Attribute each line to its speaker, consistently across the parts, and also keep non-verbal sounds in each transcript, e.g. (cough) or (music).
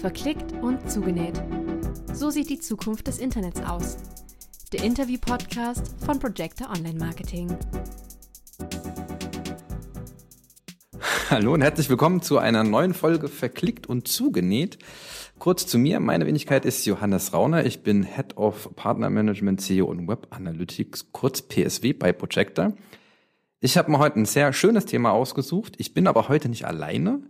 Speaker 1: Verklickt und zugenäht. So sieht die Zukunft des Internets aus. Der Interview-Podcast von Projector Online Marketing.
Speaker 2: Hallo und herzlich willkommen zu einer neuen Folge Verklickt und zugenäht. Kurz zu mir, meine Wenigkeit ist Johannes Rauner. Ich bin Head of Partner Management, SEO und Web Analytics, kurz PSW bei Projector. Ich habe mir heute ein sehr schönes Thema ausgesucht. Ich bin aber heute nicht alleine.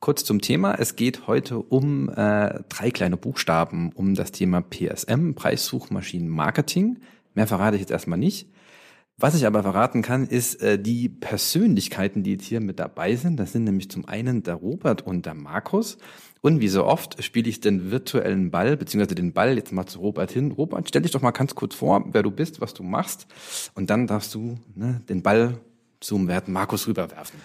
Speaker 2: Kurz zum Thema. Es geht heute um äh, drei kleine Buchstaben, um das Thema PSM, Preissuchmaschinenmarketing. Mehr verrate ich jetzt erstmal nicht. Was ich aber verraten kann, ist äh, die Persönlichkeiten, die jetzt hier mit dabei sind. Das sind nämlich zum einen der Robert und der Markus. Und wie so oft spiele ich den virtuellen Ball, beziehungsweise den Ball jetzt mal zu Robert hin. Robert, stell dich doch mal ganz kurz vor, wer du bist, was du machst. Und dann darfst du ne, den Ball zum werten Markus rüberwerfen.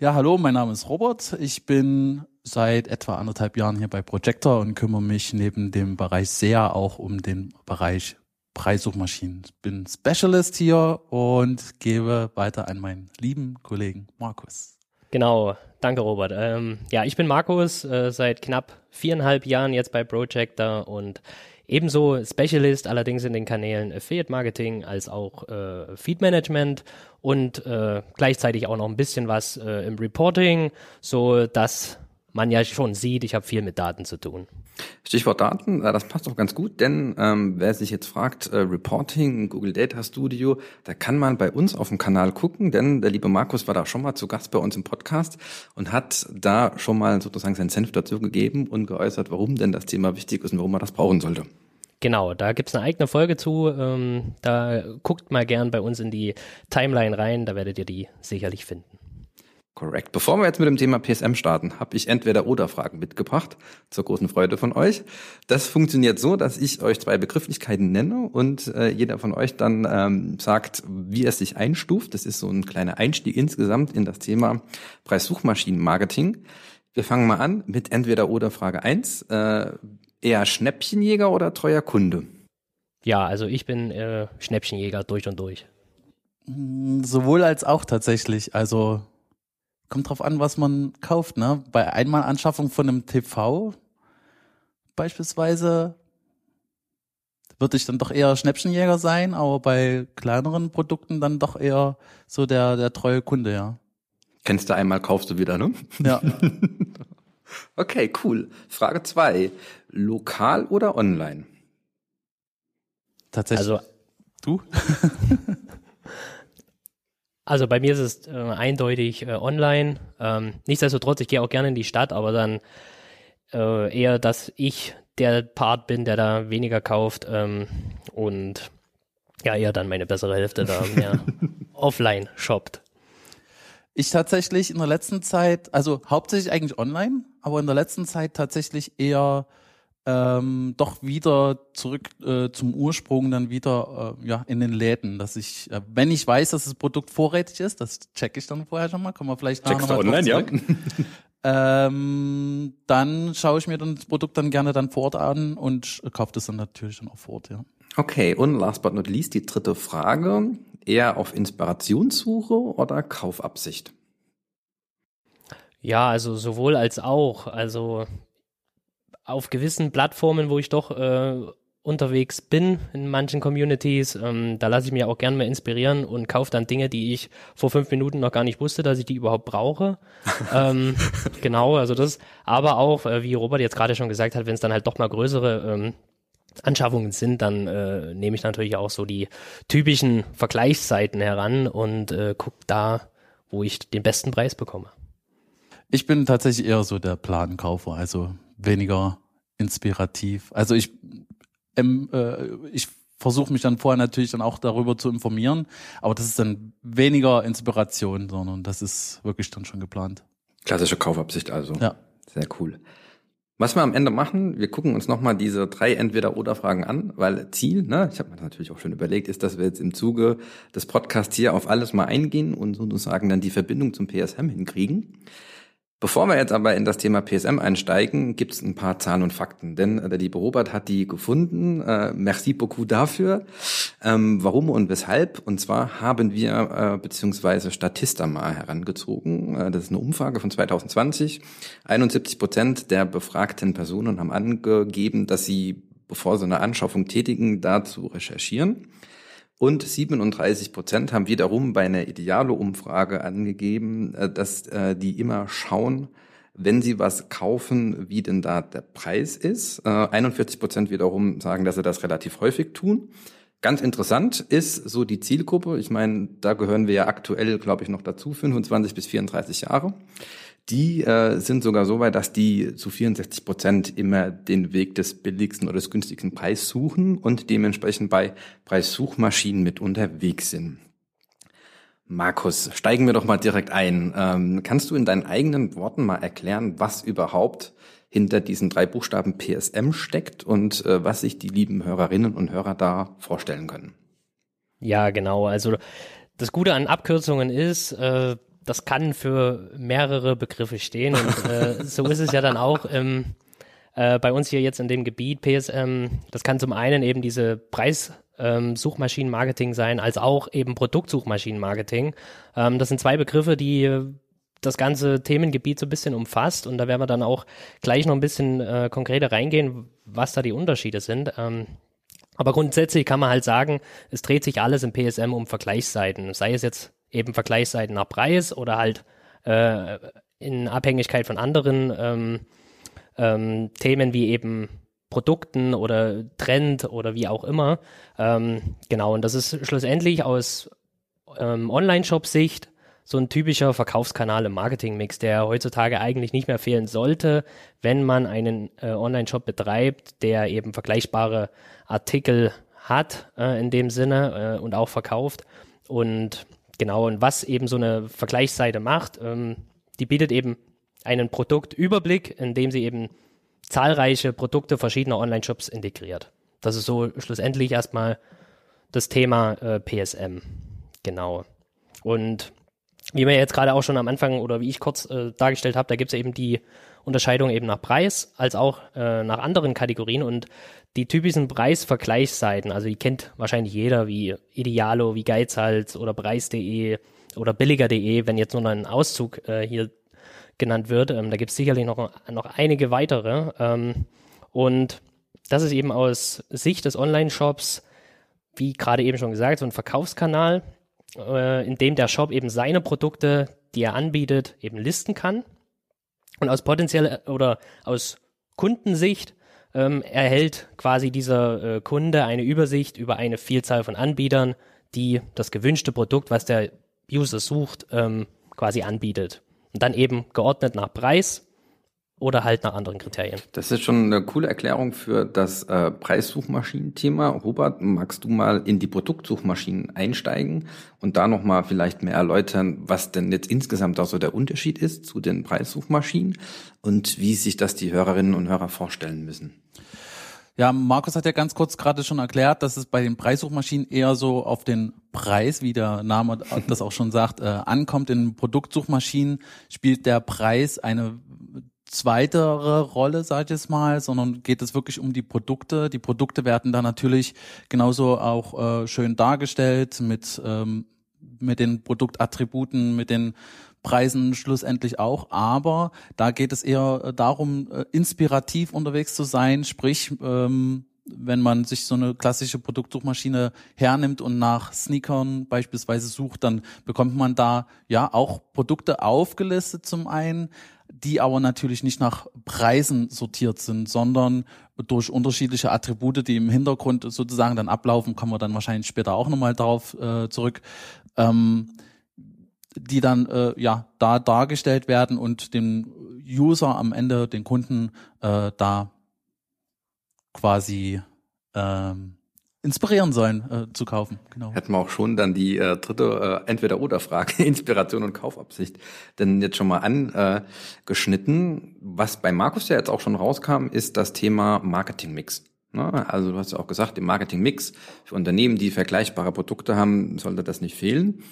Speaker 3: Ja, hallo, mein Name ist Robert. Ich bin seit etwa anderthalb Jahren hier bei Projector und kümmere mich neben dem Bereich sehr auch um den Bereich Preissuchmaschinen. Ich bin Specialist hier und gebe weiter an meinen lieben Kollegen Markus.
Speaker 4: Genau, danke Robert. Ähm, ja, ich bin Markus, äh, seit knapp viereinhalb Jahren jetzt bei Projector und ebenso Specialist, allerdings in den Kanälen Affiliate Marketing als auch äh, Feed Management und äh, gleichzeitig auch noch ein bisschen was äh, im Reporting, so dass man ja schon sieht, ich habe viel mit Daten zu tun.
Speaker 2: Stichwort Daten, äh, das passt auch ganz gut, denn ähm, wer sich jetzt fragt, äh, Reporting, Google Data Studio, da kann man bei uns auf dem Kanal gucken, denn der liebe Markus war da schon mal zu Gast bei uns im Podcast und hat da schon mal sozusagen seinen Senf dazu gegeben und geäußert, warum denn das Thema wichtig ist und warum man das brauchen sollte.
Speaker 4: Genau, da gibt's eine eigene Folge zu. Ähm, da guckt mal gern bei uns in die Timeline rein, da werdet ihr die sicherlich finden.
Speaker 2: Korrekt. Bevor wir jetzt mit dem Thema PSM starten, habe ich entweder oder Fragen mitgebracht, zur großen Freude von euch. Das funktioniert so, dass ich euch zwei Begrifflichkeiten nenne und äh, jeder von euch dann ähm, sagt, wie es sich einstuft. Das ist so ein kleiner Einstieg insgesamt in das Thema Preissuchmaschinenmarketing. Wir fangen mal an mit entweder oder Frage eins. Äh, eher Schnäppchenjäger oder treuer Kunde?
Speaker 4: Ja, also ich bin äh, Schnäppchenjäger durch und durch.
Speaker 3: Mm, sowohl als auch tatsächlich. Also kommt drauf an, was man kauft. Ne? Bei Einmalanschaffung von einem TV beispielsweise würde ich dann doch eher Schnäppchenjäger sein, aber bei kleineren Produkten dann doch eher so der, der treue Kunde, ja.
Speaker 2: Kennst du einmal, kaufst du wieder, ne?
Speaker 3: Ja. (laughs)
Speaker 2: okay, cool. Frage zwei: Lokal oder online?
Speaker 3: Tatsächlich.
Speaker 4: Also
Speaker 3: du? (laughs)
Speaker 4: Also bei mir ist es äh, eindeutig äh, online. Ähm, nichtsdestotrotz, ich gehe auch gerne in die Stadt, aber dann äh, eher, dass ich der Part bin, der da weniger kauft ähm, und ja, eher dann meine bessere Hälfte da mehr (laughs) offline shoppt.
Speaker 3: Ich tatsächlich in der letzten Zeit, also hauptsächlich eigentlich online, aber in der letzten Zeit tatsächlich eher ähm, doch wieder zurück äh, zum Ursprung, dann wieder äh, ja in den Läden, dass ich, äh, wenn ich weiß, dass das Produkt vorrätig ist, das checke ich dann vorher schon mal, kommen wir vielleicht nachher
Speaker 2: Checkst online,
Speaker 3: ja? ähm, dann schaue ich mir dann das Produkt dann gerne dann vor Ort an und kaufe das dann natürlich dann auch vor Ort, ja.
Speaker 2: Okay, und last but not least die dritte Frage. Eher auf Inspirationssuche oder Kaufabsicht?
Speaker 4: Ja, also sowohl als auch. Also auf gewissen Plattformen, wo ich doch äh, unterwegs bin in manchen Communities, ähm, da lasse ich mir auch gerne mal inspirieren und kaufe dann Dinge, die ich vor fünf Minuten noch gar nicht wusste, dass ich die überhaupt brauche. (laughs) ähm, genau, also das, aber auch, äh, wie Robert jetzt gerade schon gesagt hat, wenn es dann halt doch mal größere ähm, Anschaffungen sind, dann äh, nehme ich natürlich auch so die typischen Vergleichsseiten heran und äh, gucke da, wo ich den besten Preis bekomme.
Speaker 3: Ich bin tatsächlich eher so der Plankaufer, also weniger inspirativ. Also ich, ähm, äh, ich versuche mich dann vorher natürlich dann auch darüber zu informieren, aber das ist dann weniger Inspiration, sondern das ist wirklich dann schon geplant.
Speaker 2: Klassische Kaufabsicht also.
Speaker 3: Ja.
Speaker 2: Sehr cool. Was wir am Ende machen, wir gucken uns nochmal diese drei Entweder-Oder-Fragen an, weil Ziel, ne, ich habe mir das natürlich auch schon überlegt, ist, dass wir jetzt im Zuge des Podcasts hier auf alles mal eingehen und sozusagen dann die Verbindung zum PSM hinkriegen. Bevor wir jetzt aber in das Thema PSM einsteigen, gibt es ein paar Zahlen und Fakten, denn äh, der liebe Robert hat die gefunden. Äh, merci beaucoup dafür. Ähm, warum und weshalb? Und zwar haben wir äh, beziehungsweise Statista mal herangezogen. Äh, das ist eine Umfrage von 2020. 71 Prozent der befragten Personen haben angegeben, dass sie, bevor sie eine Anschaffung tätigen, dazu recherchieren. Und 37 Prozent haben wiederum bei einer Idealo-Umfrage angegeben, äh, dass äh, die immer schauen, wenn sie was kaufen, wie denn da der Preis ist. 41 äh, Prozent wiederum sagen, dass sie das relativ häufig tun. Ganz interessant ist so die Zielgruppe. Ich meine, da gehören wir ja aktuell, glaube ich, noch dazu, 25 bis 34 Jahre die äh, sind sogar so weit, dass die zu 64 Prozent immer den Weg des billigsten oder des günstigsten Preis suchen und dementsprechend bei Preissuchmaschinen mit unterwegs sind. Markus, steigen wir doch mal direkt ein. Ähm, kannst du in deinen eigenen Worten mal erklären, was überhaupt hinter diesen drei Buchstaben PSM steckt und äh, was sich die lieben Hörerinnen und Hörer da vorstellen können?
Speaker 4: Ja, genau. Also das Gute an Abkürzungen ist, äh, das kann für mehrere Begriffe stehen und äh, so ist es ja dann auch im, äh, bei uns hier jetzt in dem Gebiet PSM. Das kann zum einen eben diese Preissuchmaschinenmarketing ähm, sein, als auch eben Produktsuchmaschinenmarketing. Ähm, das sind zwei Begriffe, die das ganze Themengebiet so ein bisschen umfasst und da werden wir dann auch gleich noch ein bisschen äh, konkreter reingehen, was da die Unterschiede sind. Ähm, aber grundsätzlich kann man halt sagen, es dreht sich alles im PSM um Vergleichsseiten, sei es jetzt eben Vergleichsseiten nach Preis oder halt äh, in Abhängigkeit von anderen ähm, ähm, Themen wie eben Produkten oder Trend oder wie auch immer. Ähm, genau, und das ist schlussendlich aus ähm, Online-Shop-Sicht so ein typischer Verkaufskanal im Marketing-Mix, der heutzutage eigentlich nicht mehr fehlen sollte, wenn man einen äh, Online-Shop betreibt, der eben vergleichbare Artikel hat äh, in dem Sinne äh, und auch verkauft. Und Genau, und was eben so eine Vergleichsseite macht, ähm, die bietet eben einen Produktüberblick, indem sie eben zahlreiche Produkte verschiedener Online-Shops integriert. Das ist so schlussendlich erstmal das Thema äh, PSM. Genau. Und wie wir jetzt gerade auch schon am Anfang oder wie ich kurz äh, dargestellt habe, da gibt es eben die Unterscheidung eben nach Preis als auch äh, nach anderen Kategorien und die typischen Preisvergleichsseiten, also die kennt wahrscheinlich jeder wie Idealo, wie Geizhals oder Preis.de oder billiger.de, wenn jetzt nur noch ein Auszug äh, hier genannt wird. Ähm, da gibt es sicherlich noch, noch einige weitere. Ähm, und das ist eben aus Sicht des Online-Shops, wie gerade eben schon gesagt, so ein Verkaufskanal, äh, in dem der Shop eben seine Produkte, die er anbietet, eben listen kann. Und aus potenziell oder aus Kundensicht ähm, erhält quasi dieser äh, Kunde eine Übersicht über eine Vielzahl von Anbietern, die das gewünschte Produkt, was der User sucht, ähm, quasi anbietet. Und dann eben geordnet nach Preis oder halt nach anderen Kriterien.
Speaker 2: Das ist schon eine coole Erklärung für das äh, Preissuchmaschinen-Thema. Robert, magst du mal in die Produktsuchmaschinen einsteigen und da nochmal vielleicht mehr erläutern, was denn jetzt insgesamt auch so der Unterschied ist zu den Preissuchmaschinen und wie sich das die Hörerinnen und Hörer vorstellen müssen?
Speaker 3: Ja, Markus hat ja ganz kurz gerade schon erklärt, dass es bei den Preissuchmaschinen eher so auf den Preis, wie der Name (laughs) das auch schon sagt, äh, ankommt. In Produktsuchmaschinen spielt der Preis eine zweitere Rolle, sag ich jetzt mal, sondern geht es wirklich um die Produkte. Die Produkte werden da natürlich genauso auch äh, schön dargestellt mit, ähm, mit den Produktattributen, mit den Preisen schlussendlich auch. Aber da geht es eher äh, darum, äh, inspirativ unterwegs zu sein, sprich, ähm, wenn man sich so eine klassische Produktsuchmaschine hernimmt und nach Sneakern beispielsweise sucht, dann bekommt man da ja auch Produkte aufgelistet zum einen, die aber natürlich nicht nach Preisen sortiert sind, sondern durch unterschiedliche Attribute, die im Hintergrund sozusagen dann ablaufen, kommen wir dann wahrscheinlich später auch nochmal darauf äh, zurück, ähm, die dann äh, ja da dargestellt werden und dem User am Ende, den Kunden, äh, da quasi ähm, inspirieren sollen äh, zu kaufen.
Speaker 2: Genau. Hätten wir auch schon dann die äh, dritte äh, Entweder-Oder-Frage, (laughs) Inspiration und Kaufabsicht, denn jetzt schon mal angeschnitten. Was bei Markus ja jetzt auch schon rauskam, ist das Thema Marketing-Mix. Ne? Also du hast ja auch gesagt, im Marketing-Mix für Unternehmen, die vergleichbare Produkte haben, sollte das nicht fehlen.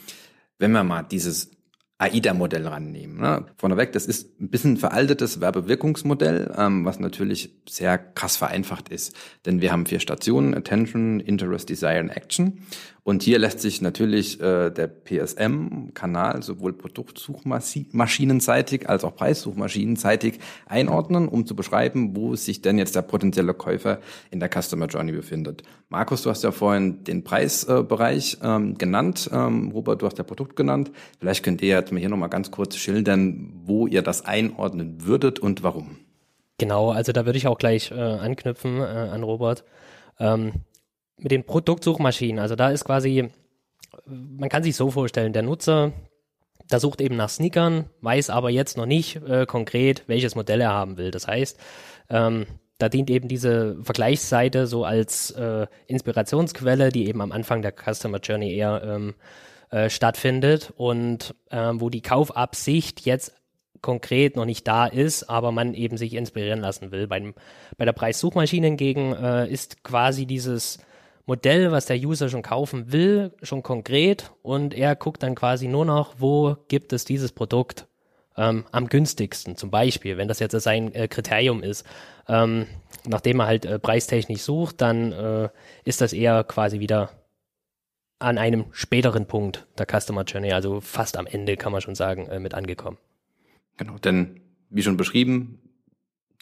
Speaker 2: Wenn wir mal dieses AIDA-Modell rannehmen. Ne? Vorneweg, das ist ein bisschen veraltetes Werbewirkungsmodell, ähm, was natürlich sehr krass vereinfacht ist. Denn wir haben vier Stationen, Attention, Interest, Desire und Action. Und hier lässt sich natürlich äh, der PSM-Kanal sowohl Produktsuchmaschinenseitig als auch Preissuchmaschinenseitig einordnen, um zu beschreiben, wo sich denn jetzt der potenzielle Käufer in der Customer Journey befindet. Markus, du hast ja vorhin den Preisbereich äh, ähm, genannt. Ähm, Robert, du hast ja Produkt genannt. Vielleicht könnt ihr jetzt mal hier nochmal ganz kurz schildern, wo ihr das einordnen würdet und warum.
Speaker 4: Genau, also da würde ich auch gleich äh, anknüpfen äh, an Robert. Ähm, mit den Produktsuchmaschinen. Also da ist quasi, man kann sich so vorstellen, der Nutzer, der sucht eben nach Sneakern, weiß aber jetzt noch nicht äh, konkret, welches Modell er haben will. Das heißt, ähm, da dient eben diese Vergleichsseite so als äh, Inspirationsquelle, die eben am Anfang der Customer Journey eher ähm, äh, stattfindet und ähm, wo die Kaufabsicht jetzt konkret noch nicht da ist, aber man eben sich inspirieren lassen will. Bei, bei der Preissuchmaschine hingegen äh, ist quasi dieses Modell, was der User schon kaufen will, schon konkret und er guckt dann quasi nur noch, wo gibt es dieses Produkt ähm, am günstigsten, zum Beispiel, wenn das jetzt sein äh, Kriterium ist. Ähm, nachdem er halt äh, preistechnisch sucht, dann äh, ist das eher quasi wieder an einem späteren Punkt der Customer Journey, also fast am Ende kann man schon sagen, äh, mit angekommen.
Speaker 2: Genau, denn wie schon beschrieben,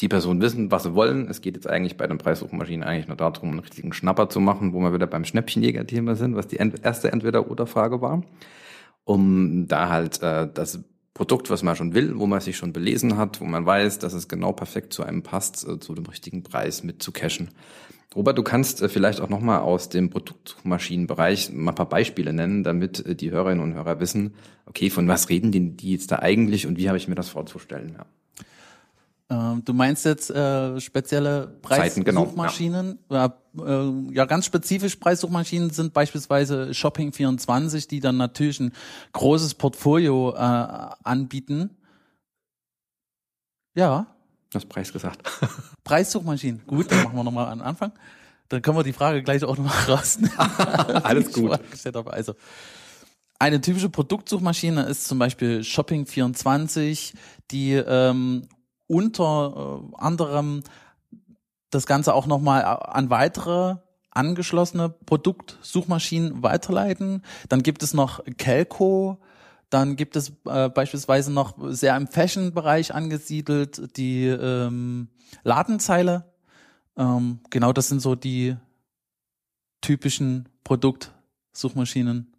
Speaker 2: die Personen wissen, was sie wollen. Es geht jetzt eigentlich bei den Preissuchmaschinen eigentlich nur darum, einen richtigen Schnapper zu machen, wo wir wieder beim Schnäppchenjäger-Thema sind, was die erste Entweder-Oder-Frage war. Um da halt äh, das Produkt, was man schon will, wo man sich schon belesen hat, wo man weiß, dass es genau perfekt zu einem passt, äh, zu dem richtigen Preis mit zu cashen. Robert, du kannst äh, vielleicht auch nochmal aus dem Produktsuchmaschinenbereich mal ein paar Beispiele nennen, damit äh, die Hörerinnen und Hörer wissen, okay, von was reden die, die jetzt da eigentlich und wie habe ich mir das vorzustellen? Ja.
Speaker 3: Ähm, du meinst jetzt äh, spezielle Preissuchmaschinen? Genau, ja. Äh, ja, ganz spezifisch Preissuchmaschinen sind beispielsweise Shopping24, die dann natürlich ein großes Portfolio äh, anbieten. Ja.
Speaker 2: Du hast Preis gesagt. (laughs)
Speaker 3: Preissuchmaschinen. Gut, dann machen wir nochmal an Anfang. Dann können wir die Frage gleich auch nochmal (laughs) rausnehmen. (laughs)
Speaker 2: Alles gut.
Speaker 3: Also, eine typische Produktsuchmaschine ist zum Beispiel Shopping24, die ähm, unter äh, anderem das Ganze auch nochmal an weitere angeschlossene Produktsuchmaschinen weiterleiten. Dann gibt es noch Kelco, dann gibt es äh, beispielsweise noch sehr im Fashion-Bereich angesiedelt die ähm, Ladenzeile. Ähm, genau, das sind so die typischen Produktsuchmaschinen.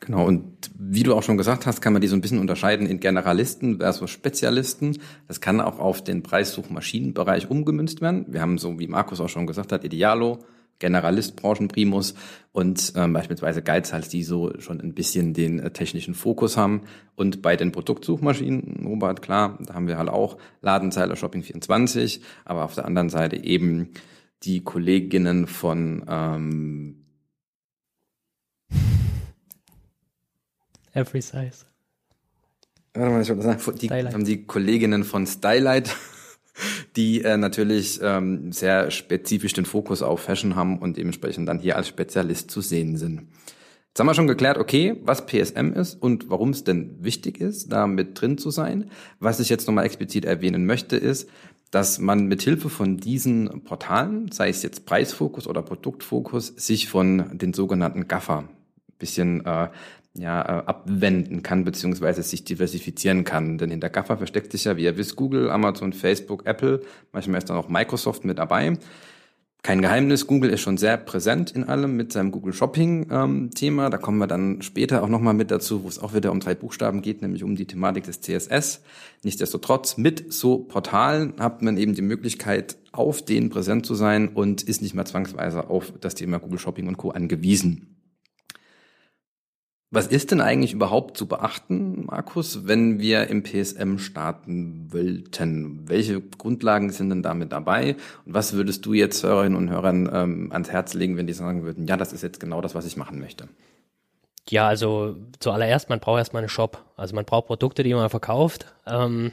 Speaker 2: Genau, und wie du auch schon gesagt hast, kann man die so ein bisschen unterscheiden in Generalisten versus Spezialisten. Das kann auch auf den Preissuchmaschinenbereich umgemünzt werden. Wir haben so, wie Markus auch schon gesagt hat, Idealo, Generalist, Branchenprimus und ähm, beispielsweise Geizhals, die so schon ein bisschen den äh, technischen Fokus haben. Und bei den Produktsuchmaschinen, Robert, klar, da haben wir halt auch Ladenzeile Shopping24, aber auf der anderen Seite eben die Kolleginnen von ähm,
Speaker 4: Every size.
Speaker 2: Warte mal, ich wollte sagen, die haben die Kolleginnen von Stylight, die äh, natürlich ähm, sehr spezifisch den Fokus auf Fashion haben und dementsprechend dann hier als Spezialist zu sehen sind. Jetzt haben wir schon geklärt, okay, was PSM ist und warum es denn wichtig ist, da mit drin zu sein. Was ich jetzt nochmal explizit erwähnen möchte, ist, dass man mit Hilfe von diesen Portalen, sei es jetzt Preisfokus oder Produktfokus, sich von den sogenannten Gaffer bisschen äh, ja, äh, abwenden kann, beziehungsweise sich diversifizieren kann. Denn hinter GAFA versteckt sich ja, wie ihr wisst, Google, Amazon, Facebook, Apple, manchmal ist dann auch Microsoft mit dabei. Kein Geheimnis, Google ist schon sehr präsent in allem mit seinem Google Shopping ähm. Da kommen wir dann später auch nochmal mit dazu, wo es auch wieder um drei Buchstaben geht, nämlich um die Thematik des CSS. Nichtsdestotrotz, mit so Portalen hat man eben die Möglichkeit, auf denen präsent zu sein und ist nicht mehr zwangsweise auf das Thema Google Shopping und Co. angewiesen. Was ist denn eigentlich überhaupt zu beachten, Markus, wenn wir im PSM starten wollten? Welche Grundlagen sind denn damit dabei? Und was würdest du jetzt Hörerinnen und Hörern ähm, ans Herz legen, wenn die sagen würden, ja, das ist jetzt genau das, was ich machen möchte?
Speaker 4: Ja, also zuallererst, man braucht erstmal einen Shop. Also man braucht Produkte, die man verkauft. Ähm,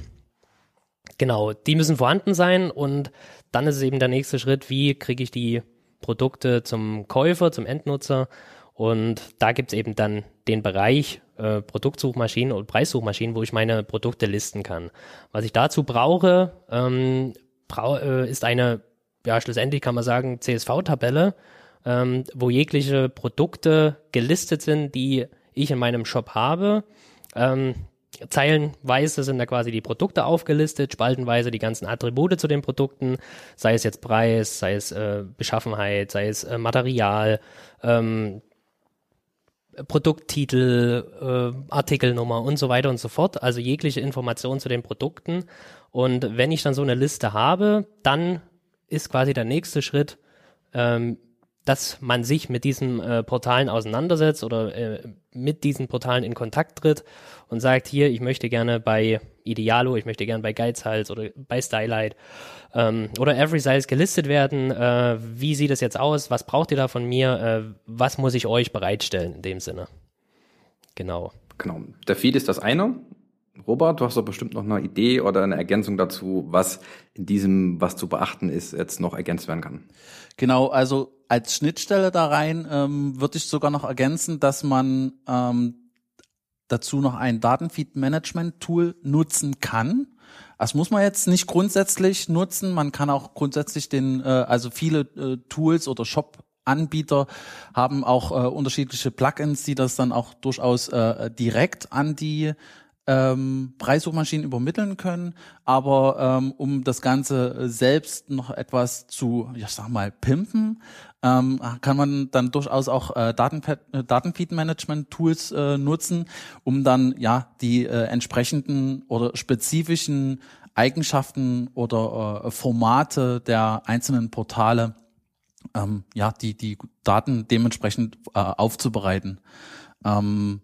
Speaker 4: genau, die müssen vorhanden sein und dann ist es eben der nächste Schritt, wie kriege ich die Produkte zum Käufer, zum Endnutzer Und da gibt es eben dann den Bereich äh, Produktsuchmaschinen und Preissuchmaschinen, wo ich meine Produkte listen kann. Was ich dazu brauche, ähm, brau äh, ist eine, ja, schlussendlich kann man sagen, CSV-Tabelle, ähm, wo jegliche Produkte gelistet sind, die ich in meinem Shop habe. Ähm, Zeilenweise sind da quasi die Produkte aufgelistet, spaltenweise die ganzen Attribute zu den Produkten, sei es jetzt Preis, sei es äh, Beschaffenheit, sei es äh, Material, ähm, Produkttitel, äh, Artikelnummer und so weiter und so fort. Also jegliche Informationen zu den Produkten. Und wenn ich dann so eine Liste habe, dann ist quasi der nächste Schritt, ähm, dass man sich mit diesen äh, Portalen auseinandersetzt oder äh, mit diesen Portalen in Kontakt tritt und sagt, hier, ich möchte gerne bei Idealo, ich möchte gerne bei Geizhals oder bei Stylight ähm, oder Every Size gelistet werden. Äh, wie sieht es jetzt aus? Was braucht ihr da von mir? Äh, was muss ich euch bereitstellen in dem Sinne? Genau.
Speaker 2: Genau. Der Feed ist das eine. Robert, du hast doch bestimmt noch eine Idee oder eine Ergänzung dazu, was in diesem, was zu beachten ist, jetzt noch ergänzt werden kann.
Speaker 3: Genau, also als Schnittstelle da rein ähm, würde ich sogar noch ergänzen, dass man ähm, dazu noch ein Datenfeed-Management-Tool nutzen kann. Das muss man jetzt nicht grundsätzlich nutzen. Man kann auch grundsätzlich den, äh, also viele äh, Tools oder Shop Anbieter haben auch äh, unterschiedliche Plugins, die das dann auch durchaus äh, direkt an die ähm, Preissuchmaschinen übermitteln können, aber ähm, um das Ganze selbst noch etwas zu, ich sag mal, pimpen, ähm, kann man dann durchaus auch äh, äh, Datenfeed-Management-Tools äh, nutzen, um dann ja die äh, entsprechenden oder spezifischen Eigenschaften oder äh, Formate der einzelnen Portale ähm, ja die die Daten dementsprechend äh, aufzubereiten. Ähm,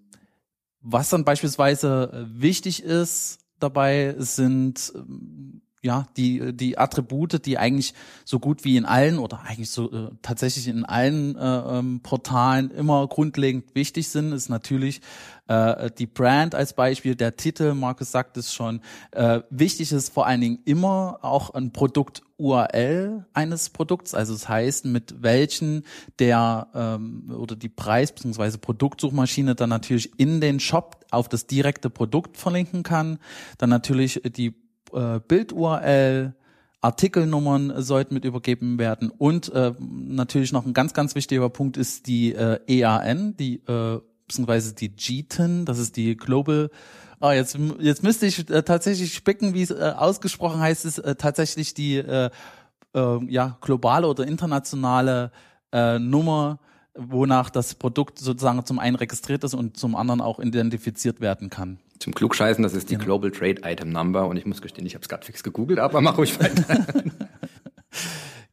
Speaker 3: was dann beispielsweise äh, wichtig ist dabei, sind ähm, ja die die Attribute, die eigentlich so gut wie in allen oder eigentlich so äh, tatsächlich in allen äh, ähm, Portalen immer grundlegend wichtig sind, ist natürlich äh, die Brand als Beispiel, der Titel, Markus sagt es schon. Äh, wichtig ist vor allen Dingen immer auch ein Produkt URL eines Produkts, also das heißt, mit welchen der ähm, oder die Preis- bzw. Produktsuchmaschine dann natürlich in den Shop auf das direkte Produkt verlinken kann. Dann natürlich die äh, Bild-URL, Artikelnummern sollten mit übergeben werden und äh, natürlich noch ein ganz, ganz wichtiger Punkt ist die äh, EAN, die äh, beziehungsweise die GTIN, das ist die Global Ah, jetzt, jetzt müsste ich äh, tatsächlich spicken, wie es äh, ausgesprochen heißt, ist äh, tatsächlich die äh, äh, ja, globale oder internationale äh, Nummer, wonach das Produkt sozusagen zum einen registriert ist und zum anderen auch identifiziert werden kann.
Speaker 2: Zum Klugscheißen, das ist die genau. Global Trade Item Number und ich muss gestehen, ich habe es gerade fix gegoogelt, aber (laughs) mach ruhig weiter. (laughs)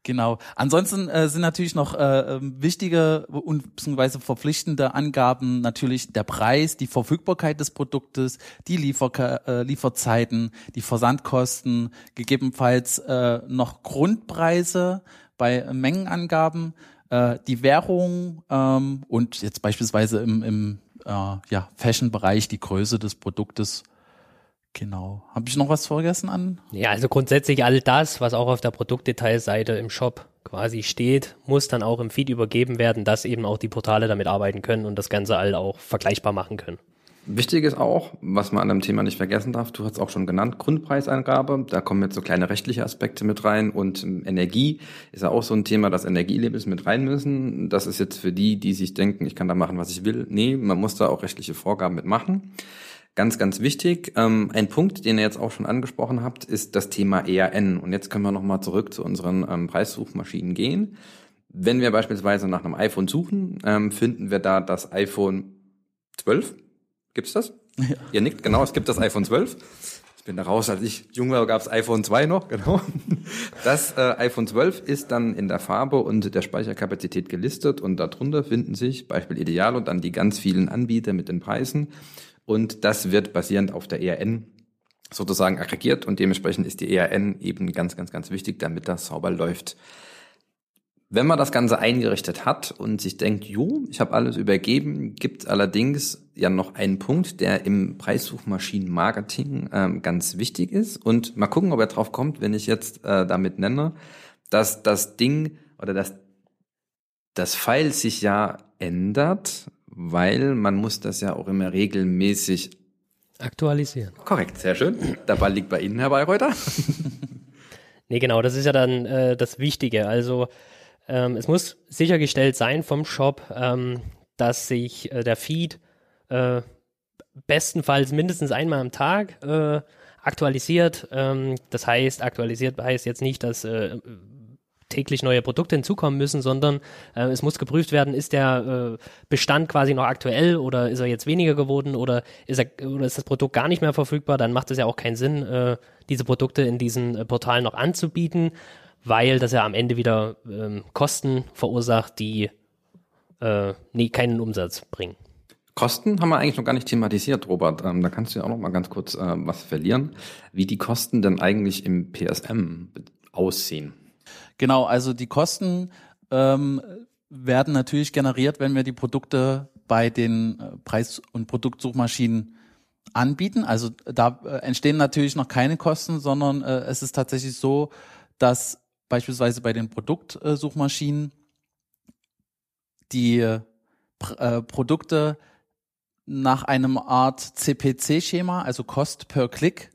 Speaker 3: Genau. Ansonsten äh, sind natürlich noch äh, ähm, wichtige und beziehungsweise verpflichtende Angaben natürlich der Preis, die Verfügbarkeit des Produktes, die Liefer äh, Lieferzeiten, die Versandkosten, gegebenenfalls äh, noch Grundpreise bei Mengenangaben, äh, die Währung ähm, und jetzt beispielsweise im, im äh, ja, Fashion-Bereich die Größe des Produktes Genau. Habe ich noch was vergessen an?
Speaker 4: Ja, also grundsätzlich all das, was auch auf der Produktdetailseite im Shop quasi steht, muss dann auch im Feed übergeben werden, dass eben auch die Portale damit arbeiten können und das Ganze all auch vergleichbar machen können.
Speaker 2: Wichtig ist auch, was man an dem Thema nicht vergessen darf, du hast es auch schon genannt, Grundpreisangabe, da kommen jetzt so kleine rechtliche Aspekte mit rein und Energie ist ja auch so ein Thema, dass Energielabels mit rein müssen. Das ist jetzt für die, die sich denken, ich kann da machen, was ich will. Nee, man muss da auch rechtliche Vorgaben mitmachen. Ganz, ganz wichtig. Ähm, ein Punkt, den ihr jetzt auch schon angesprochen habt, ist das Thema ERN. Und jetzt können wir nochmal zurück zu unseren ähm, Preissuchmaschinen gehen. Wenn wir beispielsweise nach einem iPhone suchen, ähm, finden wir da das iPhone 12. Gibt's das? Ja. Ihr nickt, genau, es gibt das iPhone 12. Ich bin da raus, als ich jung war, gab's iPhone 2 noch, genau. Das äh, iPhone 12 ist dann in der Farbe und der Speicherkapazität gelistet und darunter finden sich Beispiel Ideal und dann die ganz vielen Anbieter mit den Preisen und das wird basierend auf der ERN sozusagen aggregiert und dementsprechend ist die ERN eben ganz, ganz, ganz wichtig, damit das sauber läuft. Wenn man das Ganze eingerichtet hat und sich denkt, jo, ich habe alles übergeben, gibt allerdings ja noch einen Punkt, der im Preissuchmaschinenmarketing ähm, ganz wichtig ist. Und mal gucken, ob er drauf kommt, wenn ich jetzt äh, damit nenne, dass das Ding oder das, das File sich ja verändert, weil man muss das ja auch immer regelmäßig
Speaker 4: aktualisieren.
Speaker 2: Korrekt, sehr schön. Der Ball liegt bei Ihnen, Herr Bayreuther. (laughs)
Speaker 4: nee, genau, das ist ja dann äh, das Wichtige. Also ähm, es muss sichergestellt sein vom Shop, ähm, dass sich äh, der Feed äh, bestenfalls mindestens einmal am Tag äh, aktualisiert. Ähm, das heißt, aktualisiert heißt jetzt nicht, dass äh, täglich neue Produkte hinzukommen müssen, sondern äh, es muss geprüft werden, ist der äh, Bestand quasi noch aktuell oder ist er jetzt weniger geworden oder ist, er, oder ist das Produkt gar nicht mehr verfügbar, dann macht es ja auch keinen Sinn, äh, diese Produkte in diesen äh, Portalen noch anzubieten, weil das ja am Ende wieder ähm, Kosten verursacht, die äh, nie keinen Umsatz bringen.
Speaker 2: Kosten haben wir eigentlich noch gar nicht thematisiert, Robert. Ähm, da kannst du ja auch noch mal ganz kurz äh, was verlieren, wie die Kosten denn eigentlich im PSM aussehen.
Speaker 3: Genau, also die Kosten ähm, werden natürlich generiert, wenn wir die Produkte bei den äh, Preis- und Produktsuchmaschinen anbieten. Also da äh, entstehen natürlich noch keine Kosten, sondern äh, es ist tatsächlich so, dass beispielsweise bei den Produktsuchmaschinen die äh, Produkte nach einem Art CPC-Schema, also Cost per Click,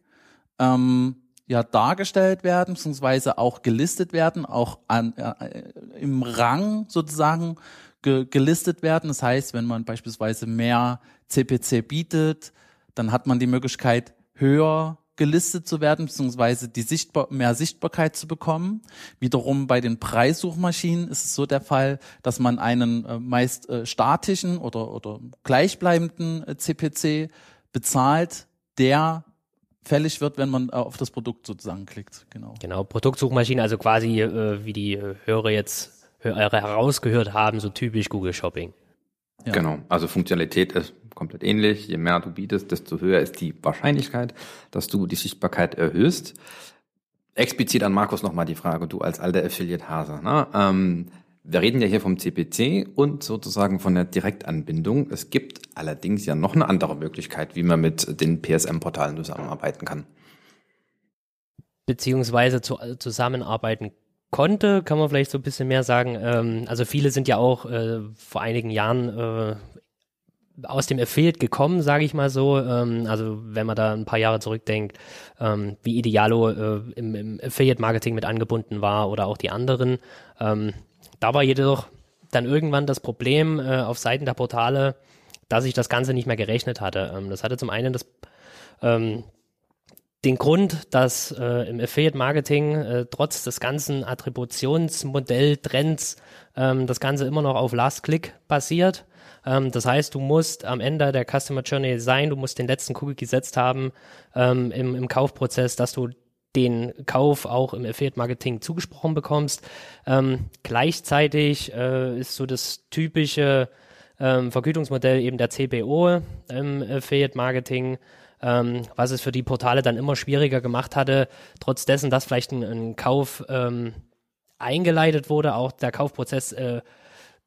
Speaker 3: ähm, ja dargestellt werden, beziehungsweise auch gelistet werden, auch an, äh, im Rang sozusagen ge gelistet werden. Das heißt, wenn man beispielsweise mehr CPC bietet, dann hat man die Möglichkeit, höher gelistet zu werden, beziehungsweise die Sichtbar mehr Sichtbarkeit zu bekommen. Wiederum bei den Preissuchmaschinen ist es so der Fall, dass man einen äh, meist äh, statischen oder, oder gleichbleibenden äh, CPC bezahlt, der fällig wird, wenn man auf das Produkt sozusagen klickt. Genau.
Speaker 4: Genau, Produktsuchmaschine, also quasi äh, wie die Hörer jetzt herausgehört haben, so typisch Google Shopping.
Speaker 2: Ja. Genau, also Funktionalität ist komplett ähnlich. Je mehr du bietest, desto höher ist die Wahrscheinlichkeit, dass du die Sichtbarkeit erhöhst. Explizit an Markus nochmal die Frage, du als alter Affiliate-Hase. Ne? Ähm, wir reden ja hier vom CPC und sozusagen von der Direktanbindung. Es gibt allerdings ja noch eine andere Möglichkeit, wie man mit den PSM-Portalen zusammenarbeiten kann.
Speaker 4: Beziehungsweise zu, zusammenarbeiten konnte, kann man vielleicht so ein bisschen mehr sagen. Ähm, also viele sind ja auch äh, vor einigen Jahren äh, aus dem Affiliate gekommen, sage ich mal so. Ähm, also wenn man da ein paar Jahre zurückdenkt, ähm, wie Idealo äh, im, im Affiliate-Marketing mit angebunden war oder auch die anderen. Da war jedoch dann irgendwann das Problem äh, auf Seiten der Portale, dass ich das Ganze nicht mehr gerechnet hatte. Ähm, das hatte zum einen das, ähm, den Grund, dass äh, im Affiliate-Marketing äh, trotz des ganzen Attributionsmodell-Trends ähm, das Ganze immer noch auf Last-Click basiert. Ähm, das heißt, du musst am Ende der Customer Journey sein, du musst den letzten Cookie gesetzt haben ähm, im, im Kaufprozess, dass du den Kauf auch im Affiliate-Marketing zugesprochen bekommst. Ähm, gleichzeitig äh, ist so das typische ähm, Vergütungsmodell eben der CPO im Affiliate-Marketing, ähm, was es für die Portale dann immer schwieriger gemacht hatte, trotz dessen, dass vielleicht ein, ein Kauf ähm, eingeleitet wurde, auch der Kaufprozess äh,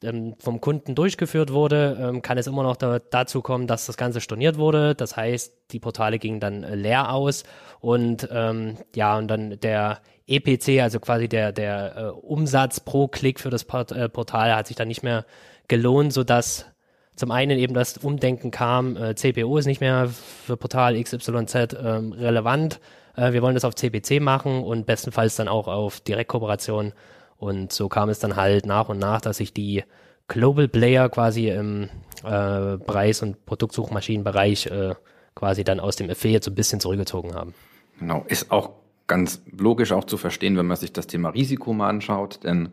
Speaker 4: ähm, vom Kunden durchgeführt wurde, ähm, kann es immer noch da, dazu kommen, dass das Ganze storniert wurde. Das heißt, die Portale gingen dann äh, leer aus und ähm, ja, und dann der EPC, also quasi der, der äh, Umsatz pro Klick für das Port äh, Portal hat sich dann nicht mehr gelohnt, sodass zum einen eben das Umdenken kam, äh, CPO ist nicht mehr für Portal XYZ ähm, relevant. Äh, wir wollen das auf CPC machen und bestenfalls dann auch auf Direktkooperation und so kam es dann halt nach und nach, dass sich die Global Player quasi im äh, Preis- und Produktsuchmaschinenbereich äh, quasi dann aus dem Affiliate so ein bisschen zurückgezogen haben.
Speaker 2: Genau, ist auch ganz logisch auch zu verstehen, wenn man sich das Thema Risiko mal anschaut, denn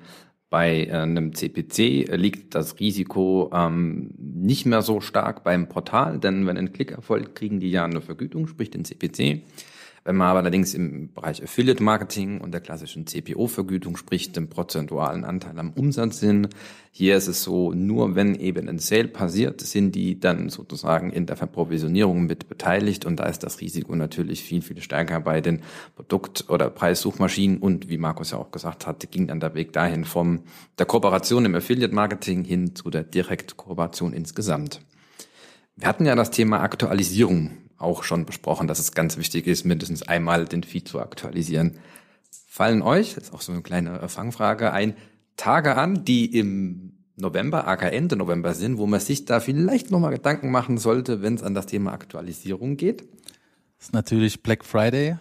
Speaker 2: bei äh, einem CPC liegt das Risiko ähm, nicht mehr so stark beim Portal, denn wenn ein Klick erfolgt, kriegen die ja eine Vergütung, sprich den CPC. Wenn man aber allerdings im Bereich Affiliate Marketing und der klassischen CPO-Vergütung spricht, dem prozentualen Anteil am Umsatz sind, hier ist es so, nur wenn eben ein Sale passiert, sind die dann sozusagen in der Verprovisionierung mit beteiligt und da ist das Risiko natürlich viel, viel stärker bei den Produkt- oder Preissuchmaschinen und wie Markus ja auch gesagt hat, ging dann der Weg dahin vom der Kooperation im Affiliate Marketing hin zu der Direktkooperation insgesamt. Wir hatten ja das Thema Aktualisierung auch schon besprochen, dass es ganz wichtig ist, mindestens einmal den Feed zu aktualisieren. Fallen euch, ist auch so eine kleine Fangfrage, ein Tage an, die im November, aka Ende November sind, wo man sich da vielleicht nochmal Gedanken machen sollte, wenn es an das Thema Aktualisierung geht?
Speaker 3: Das ist natürlich Black Friday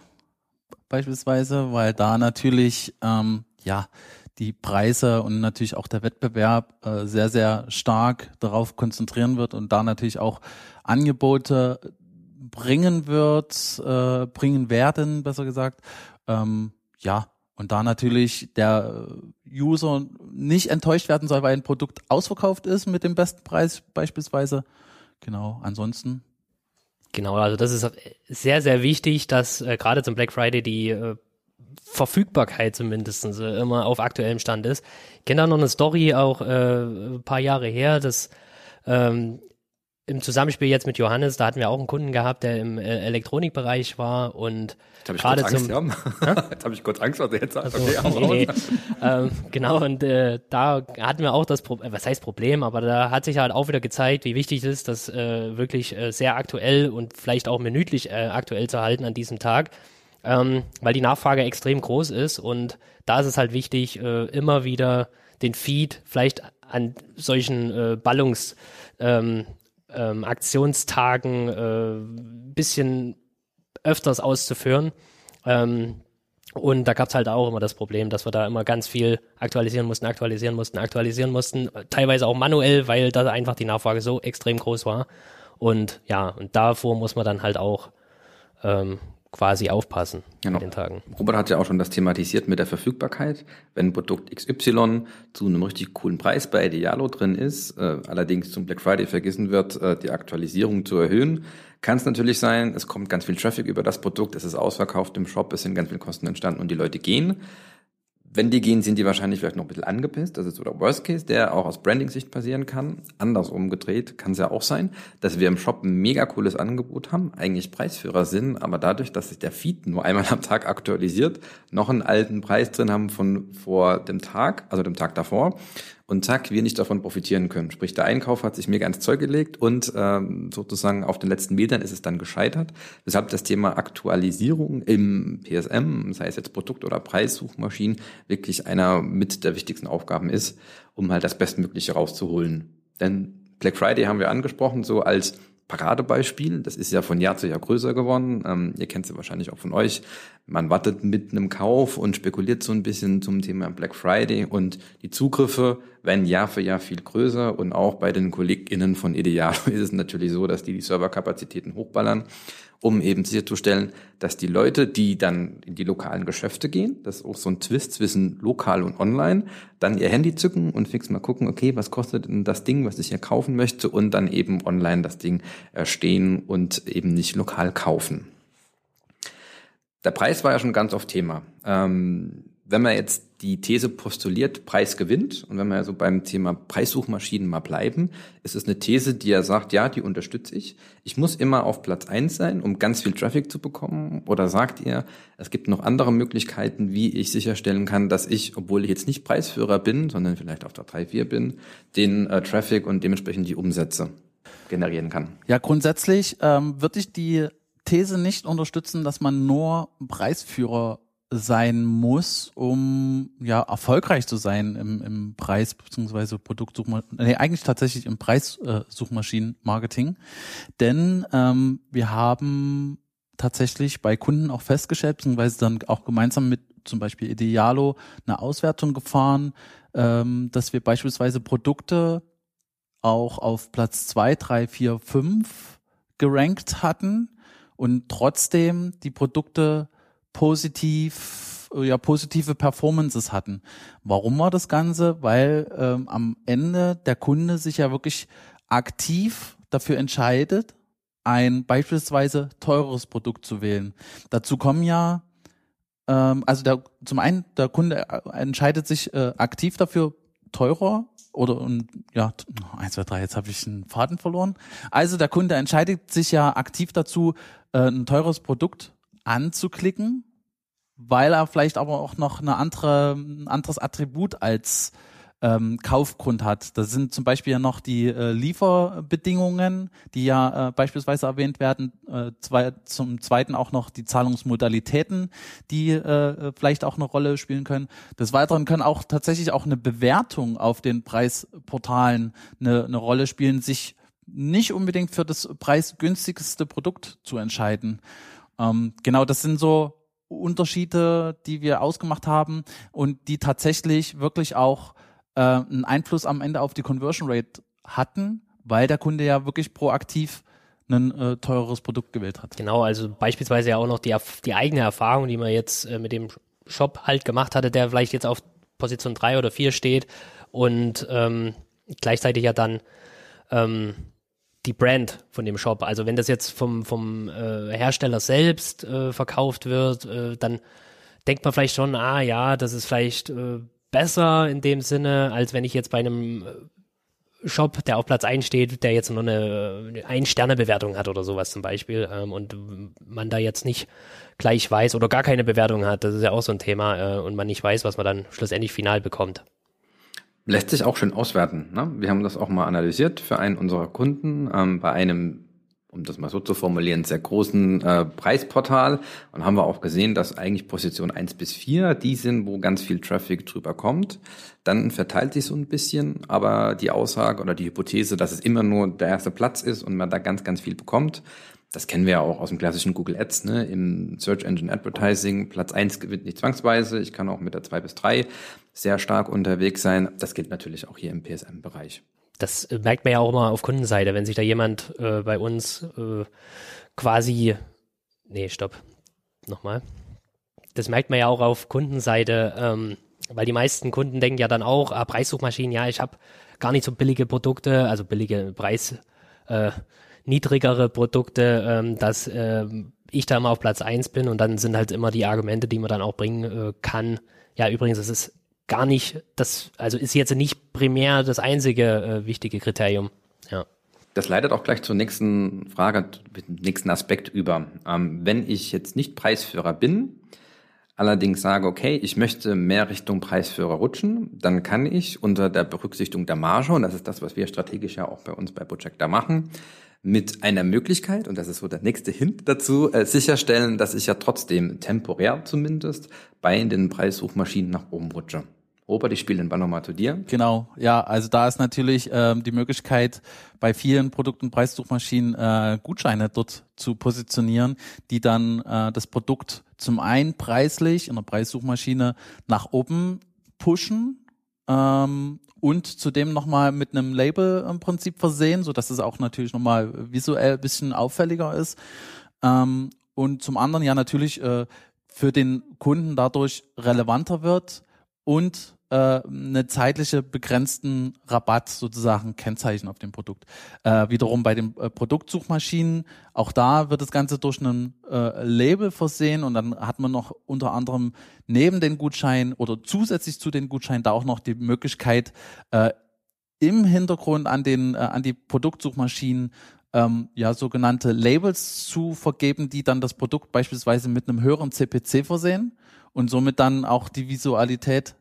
Speaker 3: beispielsweise, weil da natürlich ähm, ja die Preise und natürlich auch der Wettbewerb äh, sehr, sehr stark darauf konzentrieren wird und da natürlich auch Angebote bringen wird, äh, bringen werden, besser gesagt. Ähm, ja, und da natürlich der User nicht enttäuscht werden soll, weil ein Produkt ausverkauft ist mit dem besten Preis beispielsweise. Genau, ansonsten.
Speaker 4: Genau, also das ist sehr, sehr wichtig, dass äh, gerade zum Black Friday die äh, Verfügbarkeit zumindest äh, immer auf aktuellem Stand ist. Ich kenne da noch eine Story auch äh, ein paar Jahre her, dass ähm, im Zusammenspiel jetzt mit Johannes, da hatten wir auch einen Kunden gehabt, der im äh, Elektronikbereich war und gerade zum
Speaker 2: ja? (laughs) Jetzt habe ich kurz Angst, was er jetzt sagt.
Speaker 4: Also, okay, nee, nee. (laughs) ähm, genau, und äh, da hatten wir auch das Problem, was heißt Problem, aber da hat sich halt auch wieder gezeigt, wie wichtig es ist, das äh, wirklich äh, sehr aktuell und vielleicht auch minütlich äh, aktuell zu halten an diesem Tag, ähm, weil die Nachfrage extrem groß ist und da ist es halt wichtig, äh, immer wieder den Feed vielleicht an solchen äh, Ballungs ähm, ähm, Aktionstagen äh, bisschen öfters auszuführen. Ähm, und da gab es halt auch immer das Problem, dass wir da immer ganz viel aktualisieren mussten, aktualisieren mussten, aktualisieren mussten, teilweise auch manuell, weil da einfach die Nachfrage so extrem groß war. Und ja, und davor muss man dann halt auch ähm, quasi aufpassen genau. den Tagen.
Speaker 2: Robert hat ja auch schon das thematisiert mit der Verfügbarkeit. Wenn ein Produkt XY zu einem richtig coolen Preis bei Idealo drin ist, äh, allerdings zum Black Friday vergessen wird, äh, die Aktualisierung zu erhöhen, kann es natürlich sein, es kommt ganz viel Traffic über das Produkt, es ist ausverkauft im Shop, es sind ganz viele Kosten entstanden und die Leute gehen. Wenn die gehen, sind die wahrscheinlich vielleicht noch ein bisschen angepisst. Das ist so der Worst Case, der auch aus Branding-Sicht passieren kann. Andersrum gedreht kann es ja auch sein, dass wir im Shop ein mega cooles Angebot haben, eigentlich Preisführer sind, aber dadurch, dass sich der Feed nur einmal am Tag aktualisiert, noch einen alten Preis drin haben von vor dem Tag, also dem Tag davor und zack, wir nicht davon profitieren können. Sprich, der Einkauf hat sich mega ins Zeug gelegt und ähm, sozusagen auf den letzten Metern ist es dann gescheitert. Weshalb das Thema Aktualisierung im PSM, sei es jetzt Produkt- oder Preissuchmaschinen, wirklich einer mit der wichtigsten Aufgaben ist, um halt das Bestmögliche rauszuholen. Denn Black Friday haben wir angesprochen, so als Paradebeispiel. Das ist ja von Jahr zu Jahr größer geworden. Ähm, ihr kennt sie wahrscheinlich auch von euch. Man wartet mit einem Kauf und spekuliert so ein bisschen zum Thema Black Friday und die Zugriffe werden Jahr für Jahr viel größer und auch bei den KollegInnen von Idealo (laughs) ist es natürlich so, dass die die Serverkapazitäten hochballern um eben sicherzustellen, dass die Leute, die dann in die lokalen Geschäfte gehen, das ist auch so ein Twist zwischen lokal und online, dann ihr Handy zücken und fix mal gucken, okay, was kostet denn das Ding, was ich hier kaufen möchte und dann eben online das Ding erstehen und eben nicht lokal kaufen. Der Preis war ja schon ganz oft Thema. Ähm, wenn man jetzt die These postuliert, Preis gewinnt, und wenn wir also beim Thema Preissuchmaschinen mal bleiben, ist es eine These, die er sagt, ja, die unterstütze ich. Ich muss immer auf Platz eins sein, um ganz viel Traffic zu bekommen. Oder sagt ihr, es gibt noch andere Möglichkeiten, wie ich sicherstellen kann, dass ich, obwohl ich jetzt nicht Preisführer bin, sondern vielleicht auf der 3, 4 bin, den äh, Traffic und dementsprechend die Umsätze generieren kann.
Speaker 3: Ja, grundsätzlich ähm, würde ich die These nicht unterstützen, dass man nur Preisführer sein muss, um ja erfolgreich zu sein im, im Preis bzw. Produktsuchmaschinen, nee, eigentlich tatsächlich im Preissuchmaschinenmarketing. Denn ähm, wir haben tatsächlich bei Kunden auch festgestellt, beziehungsweise dann auch gemeinsam mit zum Beispiel Idealo eine Auswertung gefahren, ähm, dass wir beispielsweise Produkte auch auf Platz zwei, drei, vier, fünf gerankt hatten und trotzdem die Produkte positiv, ja, positive Performances hatten. Warum war das Ganze? Weil ähm, am Ende der Kunde sich ja wirklich aktiv dafür entscheidet, ein beispielsweise teures Produkt zu wählen. Dazu kommen ja, ähm, also der, zum einen, der Kunde entscheidet sich äh, aktiv dafür, teurer oder und ja, eins, zwei, drei, jetzt habe ich einen Faden verloren. Also der Kunde entscheidet sich ja aktiv dazu, äh, ein teures Produkt anzuklicken, weil er vielleicht aber auch noch eine andere, ein anderes Attribut als ähm, Kaufgrund hat. Das sind zum Beispiel ja noch die äh, Lieferbedingungen, die ja äh, beispielsweise erwähnt werden. Äh, zwei, zum Zweiten auch noch die Zahlungsmodalitäten, die äh, vielleicht auch eine Rolle spielen können. Des Weiteren können auch tatsächlich auch eine Bewertung auf den Preisportalen eine, eine Rolle spielen, sich nicht unbedingt für das preisgünstigste Produkt zu entscheiden. Ähm, genau, das sind so Unterschiede, die wir ausgemacht haben und die tatsächlich wirklich auch äh, einen Einfluss am Ende auf die Conversion Rate hatten, weil der Kunde ja wirklich proaktiv ein äh, teureres Produkt gewählt hat.
Speaker 4: Genau, also beispielsweise ja auch noch die, die eigene Erfahrung, die man jetzt äh, mit dem Shop halt gemacht hatte, der vielleicht jetzt auf Position 3 oder 4 steht und ähm, gleichzeitig ja dann ähm, die Brand von dem Shop. Also wenn das jetzt vom, vom äh, Hersteller selbst äh, verkauft wird, äh, dann denkt man vielleicht schon, ah ja, das ist vielleicht äh, besser in dem Sinne, als wenn ich jetzt bei einem äh, Shop, der auf Platz 1 steht, der jetzt nur eine, eine Ein-Sterne-Bewertung hat oder sowas zum Beispiel ähm, und man da jetzt nicht gleich weiß oder gar keine Bewertung hat, das ist ja auch so ein Thema äh, und man nicht weiß, was man dann schlussendlich final bekommt.
Speaker 2: Lässt sich auch schön auswerten. Ne? Wir haben das auch mal analysiert für einen unserer Kunden ähm, bei einem, um das mal so zu formulieren, sehr großen äh, Preisportal und haben wir auch gesehen, dass eigentlich Position 1 bis 4 die sind, wo ganz viel Traffic drüber kommt. Dann verteilt sich so ein bisschen, aber die Aussage oder die Hypothese, dass es immer nur der erste Platz ist und man da ganz, ganz viel bekommt, das kennen wir ja auch aus dem klassischen Google Ads, ne? Im Search Engine Advertising. Platz eins gewinnt nicht zwangsweise. Ich kann auch mit der zwei bis drei sehr stark unterwegs sein. Das gilt natürlich auch hier im PSM-Bereich.
Speaker 4: Das äh, merkt man ja auch immer auf Kundenseite, wenn sich da jemand äh, bei uns äh, quasi, nee, stopp, nochmal. Das merkt man ja auch auf Kundenseite, ähm, weil die meisten Kunden denken ja dann auch, ah, Preissuchmaschinen, ja, ich habe gar nicht so billige Produkte, also billige Preis, äh, niedrigere Produkte, ähm, dass ähm, ich da immer auf Platz eins bin und dann sind halt immer die Argumente, die man dann auch bringen äh, kann. Ja, übrigens, es ist gar nicht das, also ist jetzt nicht primär das einzige äh, wichtige Kriterium. Ja.
Speaker 2: Das leitet auch gleich zur nächsten Frage, nächsten Aspekt über. Ähm, wenn ich jetzt nicht Preisführer bin, allerdings sage, okay, ich möchte mehr Richtung Preisführer rutschen, dann kann ich unter der Berücksichtigung der Marge, und das ist das, was wir strategisch ja auch bei uns bei Projector machen, mit einer Möglichkeit, und das ist so der nächste Hint dazu, äh, sicherstellen, dass ich ja trotzdem temporär zumindest bei den Preissuchmaschinen nach oben rutsche. Robert, ich spiele den Ball nochmal zu dir.
Speaker 3: Genau, ja, also da ist natürlich ähm, die Möglichkeit, bei vielen Produkt- und Preissuchmaschinen äh, Gutscheine dort zu positionieren, die dann äh, das Produkt zum einen preislich in der Preissuchmaschine nach oben pushen ähm, und zudem nochmal mit einem Label im Prinzip versehen, so dass es auch natürlich nochmal visuell ein bisschen auffälliger ist. Ähm, und zum anderen ja natürlich äh, für den Kunden dadurch relevanter wird und äh, eine zeitliche begrenzten Rabatt sozusagen Kennzeichen auf dem Produkt. Äh, wiederum bei den äh, Produktsuchmaschinen, auch da wird das Ganze durch ein äh, Label versehen und dann hat man noch unter anderem neben den Gutschein oder zusätzlich zu den Gutscheinen da auch noch die Möglichkeit, äh, im Hintergrund an den äh, an die Produktsuchmaschinen ähm, ja sogenannte Labels zu vergeben, die dann das Produkt beispielsweise mit einem höheren CPC versehen und somit dann auch die Visualität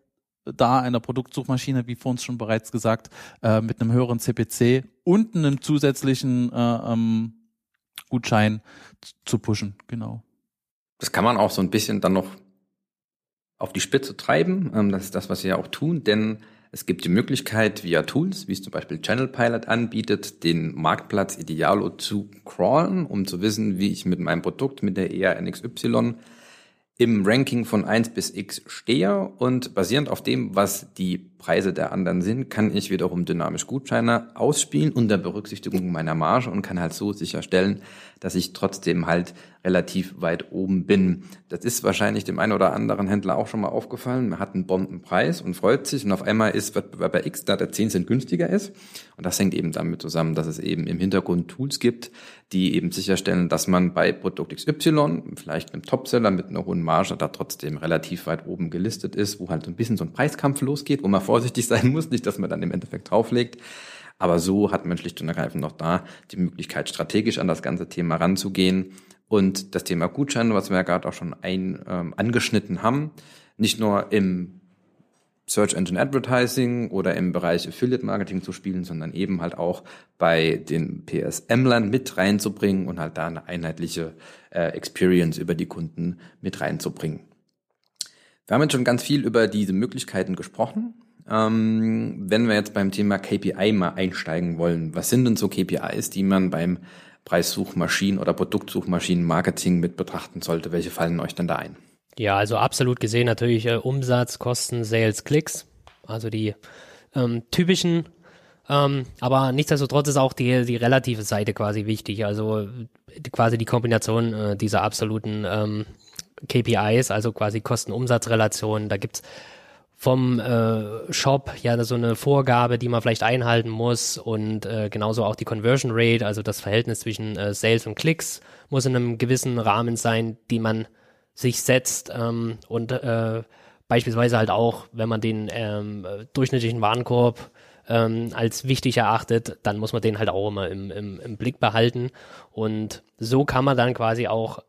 Speaker 3: da einer Produktsuchmaschine, wie vorhin schon bereits gesagt, äh, mit einem höheren CPC und einem zusätzlichen äh, ähm, Gutschein zu pushen, genau.
Speaker 2: Das kann man auch so ein bisschen dann noch auf die Spitze treiben. Ähm, das ist das, was wir ja auch tun, denn es gibt die Möglichkeit via Tools, wie es zum Beispiel Channel Pilot anbietet, den Marktplatz Idealo zu crawlen, um zu wissen, wie ich mit meinem Produkt, mit der ERNXY im Ranking von 1 bis x stehe und basierend auf dem, was die Preise der anderen sind, kann ich wiederum dynamisch Gutscheine ausspielen unter Berücksichtigung meiner Marge und kann halt so sicherstellen, dass ich trotzdem halt relativ weit oben bin. Das ist wahrscheinlich dem einen oder anderen Händler auch schon mal aufgefallen. Man hat einen Bombenpreis und freut sich und auf einmal ist Wettbewerber X da, der 10 Cent günstiger ist. Und das hängt eben damit zusammen, dass es eben im Hintergrund Tools gibt, die eben sicherstellen, dass man bei Produkt XY, vielleicht einem Topseller mit einer hohen Marge, da trotzdem relativ weit oben gelistet ist, wo halt so ein bisschen so ein Preiskampf losgeht, wo man vorsichtig sein muss, nicht, dass man dann im Endeffekt drauflegt. Aber so hat man schlicht und ergreifend noch da die Möglichkeit, strategisch an das ganze Thema ranzugehen. Und das Thema Gutscheine, was wir ja gerade auch schon ein, ähm, angeschnitten haben, nicht nur im Search Engine Advertising oder im Bereich Affiliate Marketing zu spielen, sondern eben halt auch bei den PSM-Lern mit reinzubringen und halt da eine einheitliche äh, Experience über die Kunden mit reinzubringen. Wir haben jetzt schon ganz viel über diese Möglichkeiten gesprochen. Ähm, wenn wir jetzt beim Thema KPI mal einsteigen wollen, was sind denn so KPIs, die man beim Preissuchmaschinen oder Produktsuchmaschinen-Marketing mit betrachten sollte? Welche fallen euch denn da ein?
Speaker 4: Ja, also absolut gesehen natürlich äh, Umsatz, Kosten, Sales, Klicks, also die ähm, typischen. Ähm, aber nichtsdestotrotz ist auch die, die relative Seite quasi wichtig, also quasi die Kombination äh, dieser absoluten ähm, KPIs, also quasi Kosten-Umsatz-Relation. Da gibt's vom äh, Shop ja so eine Vorgabe, die man vielleicht einhalten muss und äh, genauso auch die Conversion Rate, also das Verhältnis zwischen äh, Sales und Klicks muss in einem gewissen Rahmen sein, die man sich setzt ähm, und äh, beispielsweise halt auch, wenn man den ähm, durchschnittlichen Warenkorb ähm, als wichtig erachtet, dann muss man den halt auch immer im, im, im Blick behalten und so kann man dann quasi auch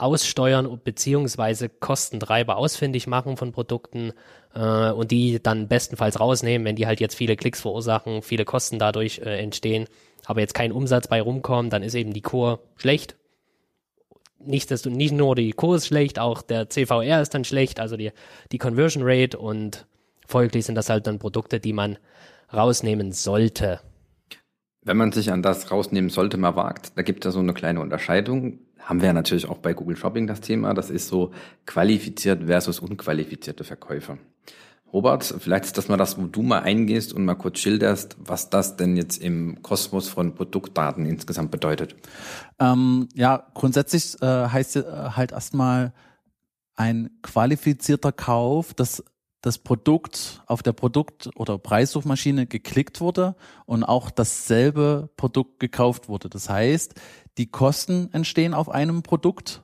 Speaker 4: aussteuern beziehungsweise Kostentreiber ausfindig machen von Produkten äh, und die dann bestenfalls rausnehmen, wenn die halt jetzt viele Klicks verursachen, viele Kosten dadurch äh, entstehen, aber jetzt kein Umsatz bei rumkommt, dann ist eben die Kur schlecht. Nicht, dass du nicht nur die Kur ist schlecht, auch der CVR ist dann schlecht, also die, die Conversion Rate und folglich sind das halt dann Produkte, die man rausnehmen sollte.
Speaker 2: Wenn man sich an das rausnehmen sollte, mal wagt, da gibt es ja so eine kleine Unterscheidung haben wir natürlich auch bei Google Shopping das Thema. Das ist so qualifiziert versus unqualifizierte Verkäufer. Robert, vielleicht ist das mal das, wo du mal eingehst und mal kurz schilderst, was das denn jetzt im Kosmos von Produktdaten insgesamt bedeutet.
Speaker 3: Ähm, ja, grundsätzlich äh, heißt äh, halt erstmal ein qualifizierter Kauf, dass das Produkt auf der Produkt- oder Preissuchmaschine geklickt wurde und auch dasselbe Produkt gekauft wurde. Das heißt, die Kosten entstehen auf einem Produkt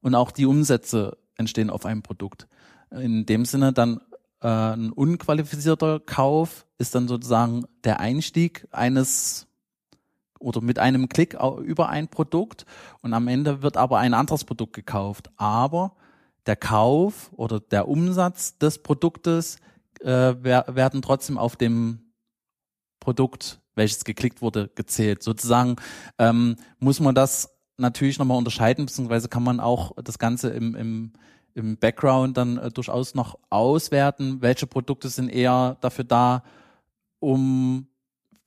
Speaker 3: und auch die Umsätze entstehen auf einem Produkt. In dem Sinne dann äh, ein unqualifizierter Kauf ist dann sozusagen der Einstieg eines oder mit einem Klick über ein Produkt und am Ende wird aber ein anderes Produkt gekauft. Aber der Kauf oder der Umsatz des Produktes äh, werden trotzdem auf dem Produkt welches geklickt wurde, gezählt. Sozusagen ähm, muss man das natürlich nochmal unterscheiden, beziehungsweise kann man auch das Ganze im, im, im Background dann äh, durchaus noch auswerten, welche Produkte sind eher dafür da, um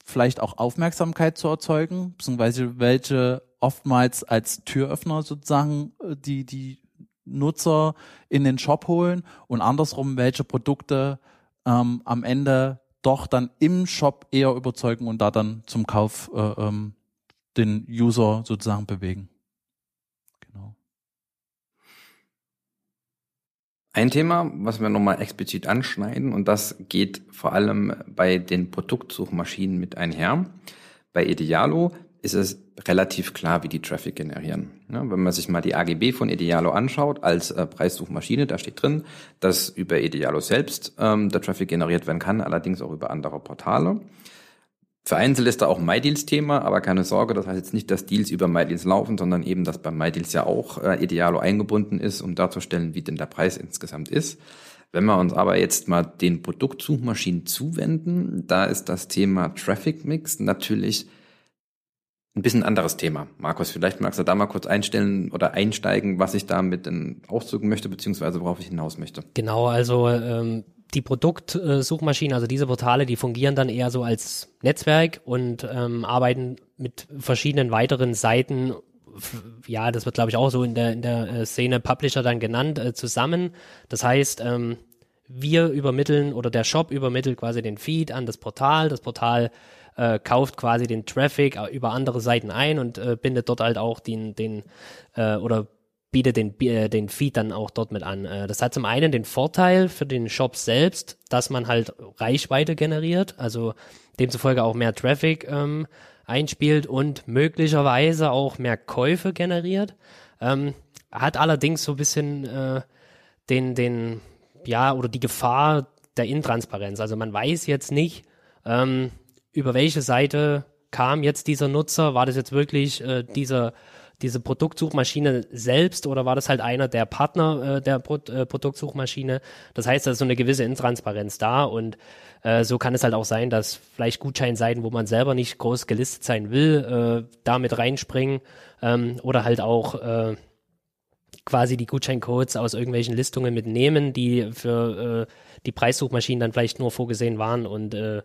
Speaker 3: vielleicht auch Aufmerksamkeit zu erzeugen, beziehungsweise welche oftmals als Türöffner sozusagen äh, die, die Nutzer in den Shop holen und andersrum, welche Produkte ähm, am Ende doch dann im Shop eher überzeugen und da dann zum Kauf äh, ähm, den User sozusagen bewegen. Genau.
Speaker 2: Ein Thema, was wir nochmal explizit anschneiden, und das geht vor allem bei den Produktsuchmaschinen mit einher. Bei Idealo ist es relativ klar, wie die Traffic generieren. Ja, wenn man sich mal die AGB von Idealo anschaut als äh, Preissuchmaschine, da steht drin, dass über Idealo selbst ähm, der Traffic generiert werden kann, allerdings auch über andere Portale. Vereinzelt ist da auch MyDeals Thema, aber keine Sorge, das heißt jetzt nicht, dass Deals über MyDeals laufen, sondern eben, dass bei MyDeals ja auch äh, Idealo eingebunden ist, um darzustellen, wie denn der Preis insgesamt ist. Wenn wir uns aber jetzt mal den Produktsuchmaschinen zuwenden, da ist das Thema Traffic Mix natürlich ein bisschen anderes Thema. Markus, vielleicht magst du da mal kurz einstellen oder einsteigen, was ich damit denn ausdrücken möchte, beziehungsweise worauf ich hinaus möchte.
Speaker 4: Genau, also ähm, die Produktsuchmaschinen, also diese Portale, die fungieren dann eher so als Netzwerk und ähm, arbeiten mit verschiedenen weiteren Seiten ja, das wird glaube ich auch so in der, in der äh, Szene Publisher dann genannt, äh, zusammen. Das heißt, ähm, wir übermitteln oder der Shop übermittelt quasi den Feed an das Portal. Das Portal äh, kauft quasi den Traffic äh, über andere Seiten ein und äh, bindet dort halt auch den, den äh, oder bietet den, äh, den Feed dann auch dort mit an. Äh, das hat zum einen den Vorteil für den Shop selbst, dass man halt Reichweite generiert, also demzufolge auch mehr Traffic ähm, einspielt und möglicherweise auch mehr Käufe generiert. Ähm, hat allerdings so ein bisschen äh, den, den, ja, oder die Gefahr der Intransparenz. Also man weiß jetzt nicht, ähm, über welche Seite kam jetzt dieser Nutzer? War das jetzt wirklich äh, dieser diese Produktsuchmaschine selbst oder war das halt einer der Partner äh, der Pro äh, Produktsuchmaschine? Das heißt, da ist so eine gewisse Intransparenz da und äh, so kann es halt auch sein, dass vielleicht Gutscheinseiten, wo man selber nicht groß gelistet sein will, äh, da mit reinspringen ähm, oder halt auch äh, quasi die Gutscheincodes aus irgendwelchen Listungen mitnehmen, die für äh, die Preissuchmaschinen dann vielleicht nur vorgesehen waren und äh,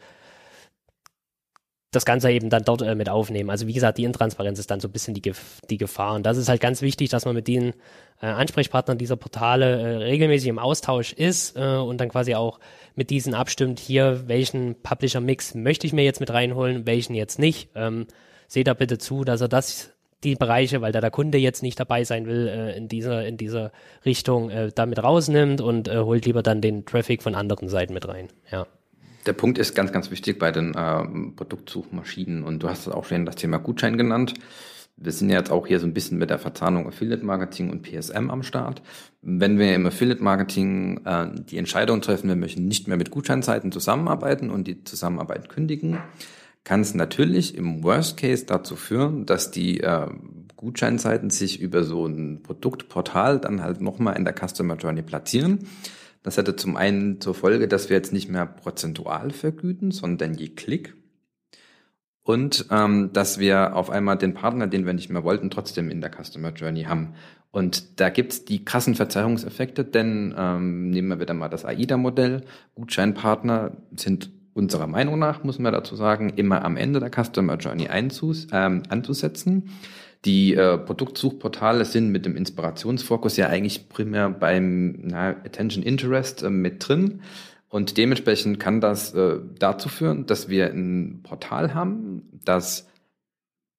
Speaker 4: das Ganze eben dann dort äh, mit aufnehmen. Also wie gesagt, die Intransparenz ist dann so ein bisschen die, Gef die Gefahr. Und das ist halt ganz wichtig, dass man mit den äh, Ansprechpartnern dieser Portale äh, regelmäßig im Austausch ist äh, und dann quasi auch mit diesen abstimmt, hier, welchen Publisher-Mix möchte ich mir jetzt mit reinholen, welchen jetzt nicht. Ähm, seht da bitte zu, dass er das die Bereiche, weil da der Kunde jetzt nicht dabei sein will, äh, in dieser in dieser Richtung äh, damit rausnimmt und äh, holt lieber dann den Traffic von anderen Seiten mit rein. Ja.
Speaker 2: Der Punkt ist ganz, ganz wichtig bei den äh, Produktsuchmaschinen und du hast auch schon das Thema Gutschein genannt. Wir sind jetzt auch hier so ein bisschen mit der Verzahnung Affiliate Marketing und PSM am Start. Wenn wir im Affiliate Marketing äh, die Entscheidung treffen, wir möchten nicht mehr mit Gutscheinzeiten zusammenarbeiten und die Zusammenarbeit kündigen, kann es natürlich im Worst Case dazu führen, dass die äh, Gutscheinzeiten sich über so ein Produktportal dann halt nochmal in der Customer Journey platzieren das hätte zum einen zur Folge, dass wir jetzt nicht mehr prozentual vergüten, sondern je Klick. Und ähm, dass wir auf einmal den Partner, den wir nicht mehr wollten, trotzdem in der Customer Journey haben. Und da gibt's die krassen Verzerrungseffekte, denn ähm, nehmen wir wieder mal das AIDA-Modell. Gutscheinpartner sind unserer Meinung nach, muss man dazu sagen, immer am Ende der Customer Journey einzus, ähm, anzusetzen. Die äh, Produktsuchportale sind mit dem Inspirationsfokus ja eigentlich primär beim na, Attention Interest äh, mit drin. Und dementsprechend kann das äh, dazu führen, dass wir ein Portal haben, das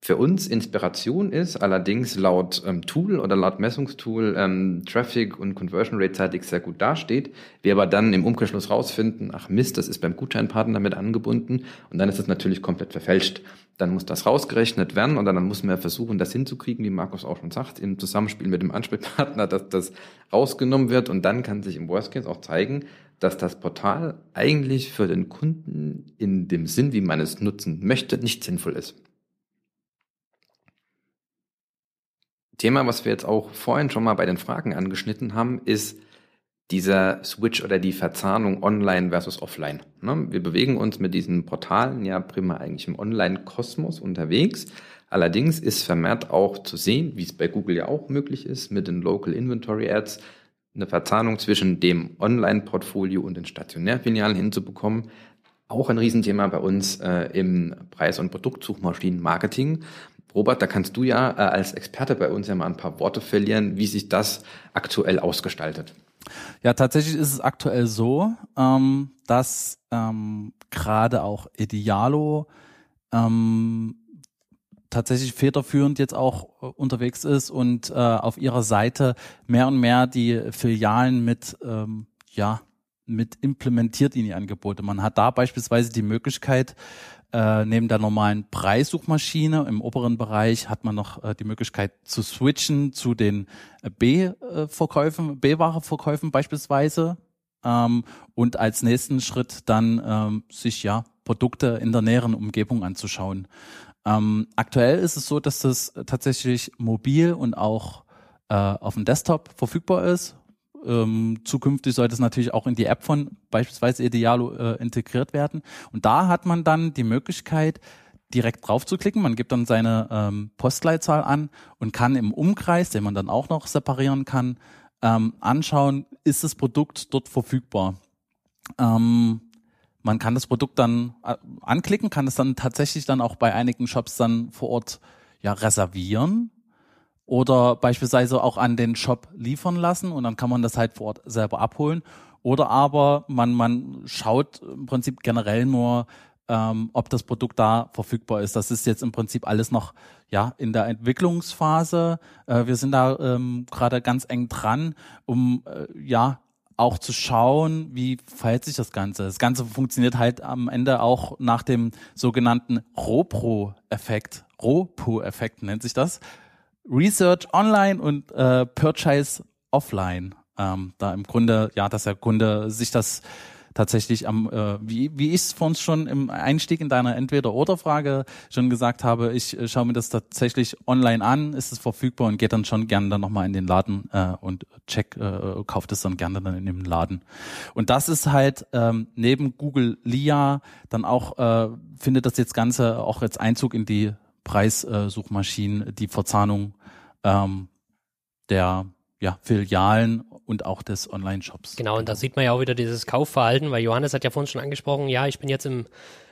Speaker 2: für uns Inspiration ist, allerdings laut ähm, Tool oder laut Messungstool ähm, Traffic und Conversion Rate zeitig sehr gut dasteht. Wir aber dann im Umkehrschluss rausfinden, ach Mist, das ist beim Gutscheinpartner mit angebunden und dann ist es natürlich komplett verfälscht. Dann muss das rausgerechnet werden und dann müssen wir versuchen, das hinzukriegen, wie Markus auch schon sagt, im Zusammenspiel mit dem Ansprechpartner, dass das rausgenommen wird und dann kann sich im Worst Case auch zeigen, dass das Portal eigentlich für den Kunden in dem Sinn, wie man es nutzen möchte, nicht sinnvoll ist. Thema, was wir jetzt auch vorhin schon mal bei den Fragen angeschnitten haben, ist dieser Switch oder die Verzahnung online versus offline. Ne? Wir bewegen uns mit diesen Portalen ja prima eigentlich im Online-Kosmos unterwegs. Allerdings ist vermehrt auch zu sehen, wie es bei Google ja auch möglich ist, mit den Local Inventory Ads eine Verzahnung zwischen dem Online-Portfolio und den Stationärfilialen hinzubekommen. Auch ein Riesenthema bei uns äh, im Preis- und Produktsuchmaschinen-Marketing. Robert, da kannst du ja äh, als Experte bei uns ja mal ein paar Worte verlieren, wie sich das aktuell ausgestaltet.
Speaker 3: Ja, tatsächlich ist es aktuell so, ähm, dass ähm, gerade auch Idealo ähm, tatsächlich federführend jetzt auch äh, unterwegs ist und äh, auf ihrer Seite mehr und mehr die Filialen mit ähm, ja mit implementiert in die Angebote. Man hat da beispielsweise die Möglichkeit, äh, neben der normalen Preissuchmaschine im oberen Bereich hat man noch äh, die Möglichkeit zu switchen zu den äh, B-Verkäufen, B-Ware-Verkäufen beispielsweise. Ähm, und als nächsten Schritt dann ähm, sich ja Produkte in der näheren Umgebung anzuschauen. Ähm, aktuell ist es so, dass das tatsächlich mobil und auch äh, auf dem Desktop verfügbar ist ähm, zukünftig sollte es natürlich auch in die App von beispielsweise Idealo äh, integriert werden. Und da hat man dann die Möglichkeit, direkt drauf zu klicken. Man gibt dann seine ähm, Postleitzahl an und kann im Umkreis, den man dann auch noch separieren kann, ähm, anschauen, ist das Produkt dort verfügbar. Ähm, man kann das Produkt dann äh, anklicken, kann es dann tatsächlich dann auch bei einigen Shops dann vor Ort ja reservieren oder beispielsweise auch an den Shop liefern lassen und dann kann man das halt vor Ort selber abholen. Oder aber man, man schaut im Prinzip generell nur, ähm, ob das Produkt da verfügbar ist. Das ist jetzt im Prinzip alles noch ja in der Entwicklungsphase. Äh, wir sind da ähm, gerade ganz eng dran, um äh, ja auch zu schauen, wie verhält sich das Ganze. Das Ganze funktioniert halt am Ende auch nach dem sogenannten ROPRO-Effekt. ROPO-Effekt nennt sich das. Research online und äh, Purchase offline. Ähm, da im Grunde, ja, dass der Kunde sich das tatsächlich am, äh, wie, wie ich es vor uns schon im Einstieg in deiner Entweder-Oder-Frage schon gesagt habe, ich äh, schaue mir das tatsächlich online an, ist es verfügbar und gehe dann schon gerne dann nochmal in den Laden äh, und check, äh, kauft es dann gerne dann in dem Laden. Und das ist halt ähm, neben Google LIA dann auch, äh, findet das jetzt Ganze auch jetzt Einzug in die Preissuchmaschinen, die Verzahnung ähm, der ja, Filialen und auch des Online-Shops.
Speaker 4: Genau, und da sieht man ja auch wieder dieses Kaufverhalten, weil Johannes hat ja vorhin schon angesprochen, ja, ich bin jetzt im,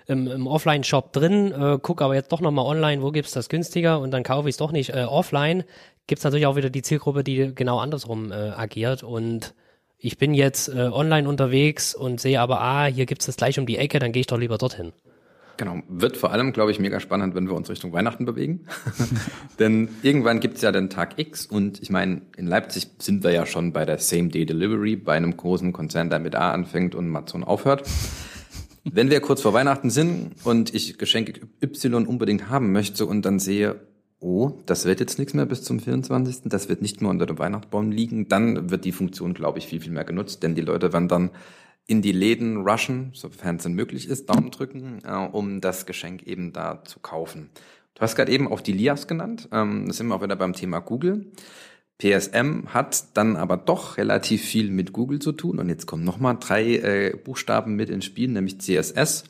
Speaker 4: im, im Offline-Shop drin, äh, gucke aber jetzt doch nochmal online, wo gibt's das günstiger und dann kaufe ich es doch nicht äh, offline. Gibt's natürlich auch wieder die Zielgruppe, die genau andersrum äh, agiert und ich bin jetzt äh, online unterwegs und sehe aber, ah, hier gibt's das gleich um die Ecke, dann gehe ich doch lieber dorthin.
Speaker 2: Genau, wird vor allem, glaube ich, mega spannend, wenn wir uns Richtung Weihnachten bewegen. (laughs) Denn irgendwann gibt's ja den Tag X und ich meine, in Leipzig sind wir ja schon bei der Same-Day-Delivery, bei einem großen Konzern, der mit A anfängt und Amazon aufhört. wenn wir kurz vor Weihnachten sind und ich Geschenk Y unbedingt haben möchte und dann sehe, oh, das wird jetzt nichts mehr bis zum 24., das wird nicht mehr unter dem Weihnachtsbaum liegen, dann wird die Funktion, glaube ich, viel, viel mehr genutzt, denn die Leute werden dann in die Läden rushen, sofern es denn möglich ist, Daumen drücken, äh, um das Geschenk eben da zu kaufen. Du hast gerade eben auch die Lias genannt. Ähm, das sind wir auch wieder beim Thema Google. PSM hat dann aber doch relativ viel mit Google zu tun. Und jetzt kommen nochmal drei äh, Buchstaben mit ins Spiel, nämlich CSS.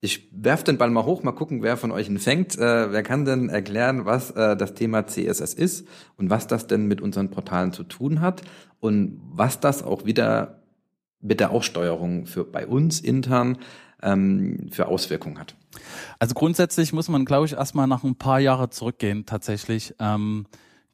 Speaker 2: Ich werf den Ball mal hoch, mal gucken, wer von euch ihn fängt. Äh, wer kann denn erklären, was äh, das Thema CSS ist und was das denn mit unseren Portalen zu tun hat und was das auch wieder mit der Aussteuerung für bei uns intern ähm, für Auswirkungen hat.
Speaker 3: Also grundsätzlich muss man, glaube ich, erstmal nach ein paar Jahre zurückgehen tatsächlich. Ähm,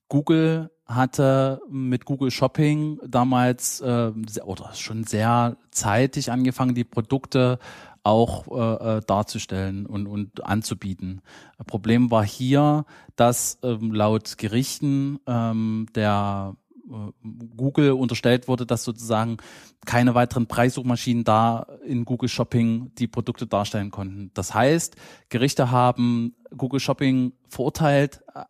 Speaker 3: Google hatte mit Google Shopping damals äh, oder schon sehr zeitig angefangen, die Produkte auch äh, äh darzustellen und, und anzubieten. Problem war hier, dass ähm, laut Gerichten ähm, der Google unterstellt wurde, dass sozusagen keine weiteren Preissuchmaschinen da in Google Shopping die Produkte darstellen konnten. Das heißt, Gerichte haben Google Shopping verurteilt, äh,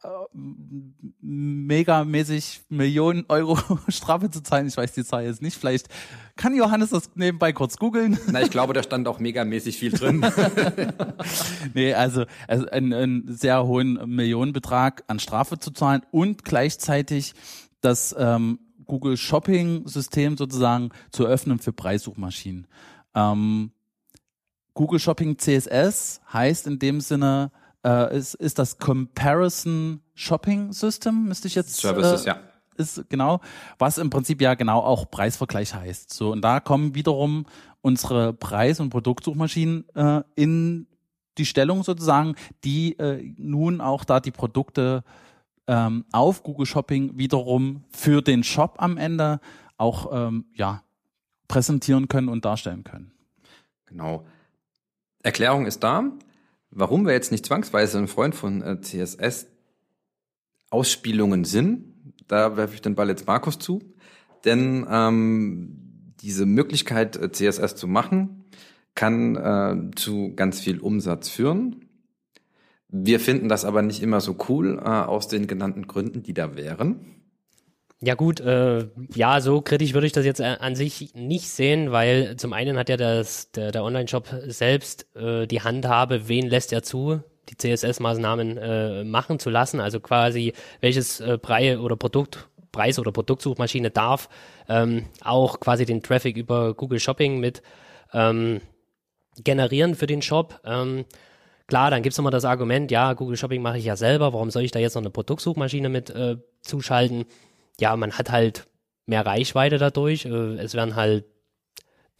Speaker 3: megamäßig Millionen Euro (laughs) Strafe zu zahlen. Ich weiß die Zahl jetzt nicht. Vielleicht kann Johannes das nebenbei kurz googeln.
Speaker 2: Na, ich glaube, da stand auch megamäßig viel drin. (laughs)
Speaker 3: nee, also, also einen, einen sehr hohen Millionenbetrag an Strafe zu zahlen und gleichzeitig das ähm, Google Shopping System sozusagen zu öffnen für Preissuchmaschinen. Ähm, Google Shopping CSS heißt in dem Sinne, äh, ist, ist das Comparison Shopping System, müsste ich jetzt.
Speaker 2: Services,
Speaker 3: äh,
Speaker 2: ja.
Speaker 3: Ist genau, was im Prinzip ja genau auch Preisvergleich heißt. So, und da kommen wiederum unsere Preis- und Produktsuchmaschinen äh, in die Stellung sozusagen, die äh, nun auch da die Produkte ähm, auf Google Shopping wiederum für den Shop am Ende auch ähm, ja, präsentieren können und darstellen können.
Speaker 2: Genau. Erklärung ist da. Warum wir jetzt nicht zwangsweise ein Freund von äh, CSS Ausspielungen sind, da werfe ich den Ball jetzt Markus zu. Denn ähm, diese Möglichkeit, äh, CSS zu machen, kann äh, zu ganz viel Umsatz führen. Wir finden das aber nicht immer so cool, äh, aus den genannten Gründen, die da wären.
Speaker 4: Ja gut, äh, ja, so kritisch würde ich das jetzt äh, an sich nicht sehen, weil zum einen hat ja das, der, der Online-Shop selbst äh, die Handhabe, wen lässt er zu, die CSS-Maßnahmen äh, machen zu lassen, also quasi welches äh, Preis oder Produkt, Preis oder Produktsuchmaschine darf ähm, auch quasi den Traffic über Google Shopping mit ähm, generieren für den Shop. Ähm, Klar, dann gibt's immer das Argument, ja, Google Shopping mache ich ja selber, warum soll ich da jetzt noch eine Produktsuchmaschine mit äh, zuschalten? Ja, man hat halt mehr Reichweite dadurch. Äh, es werden halt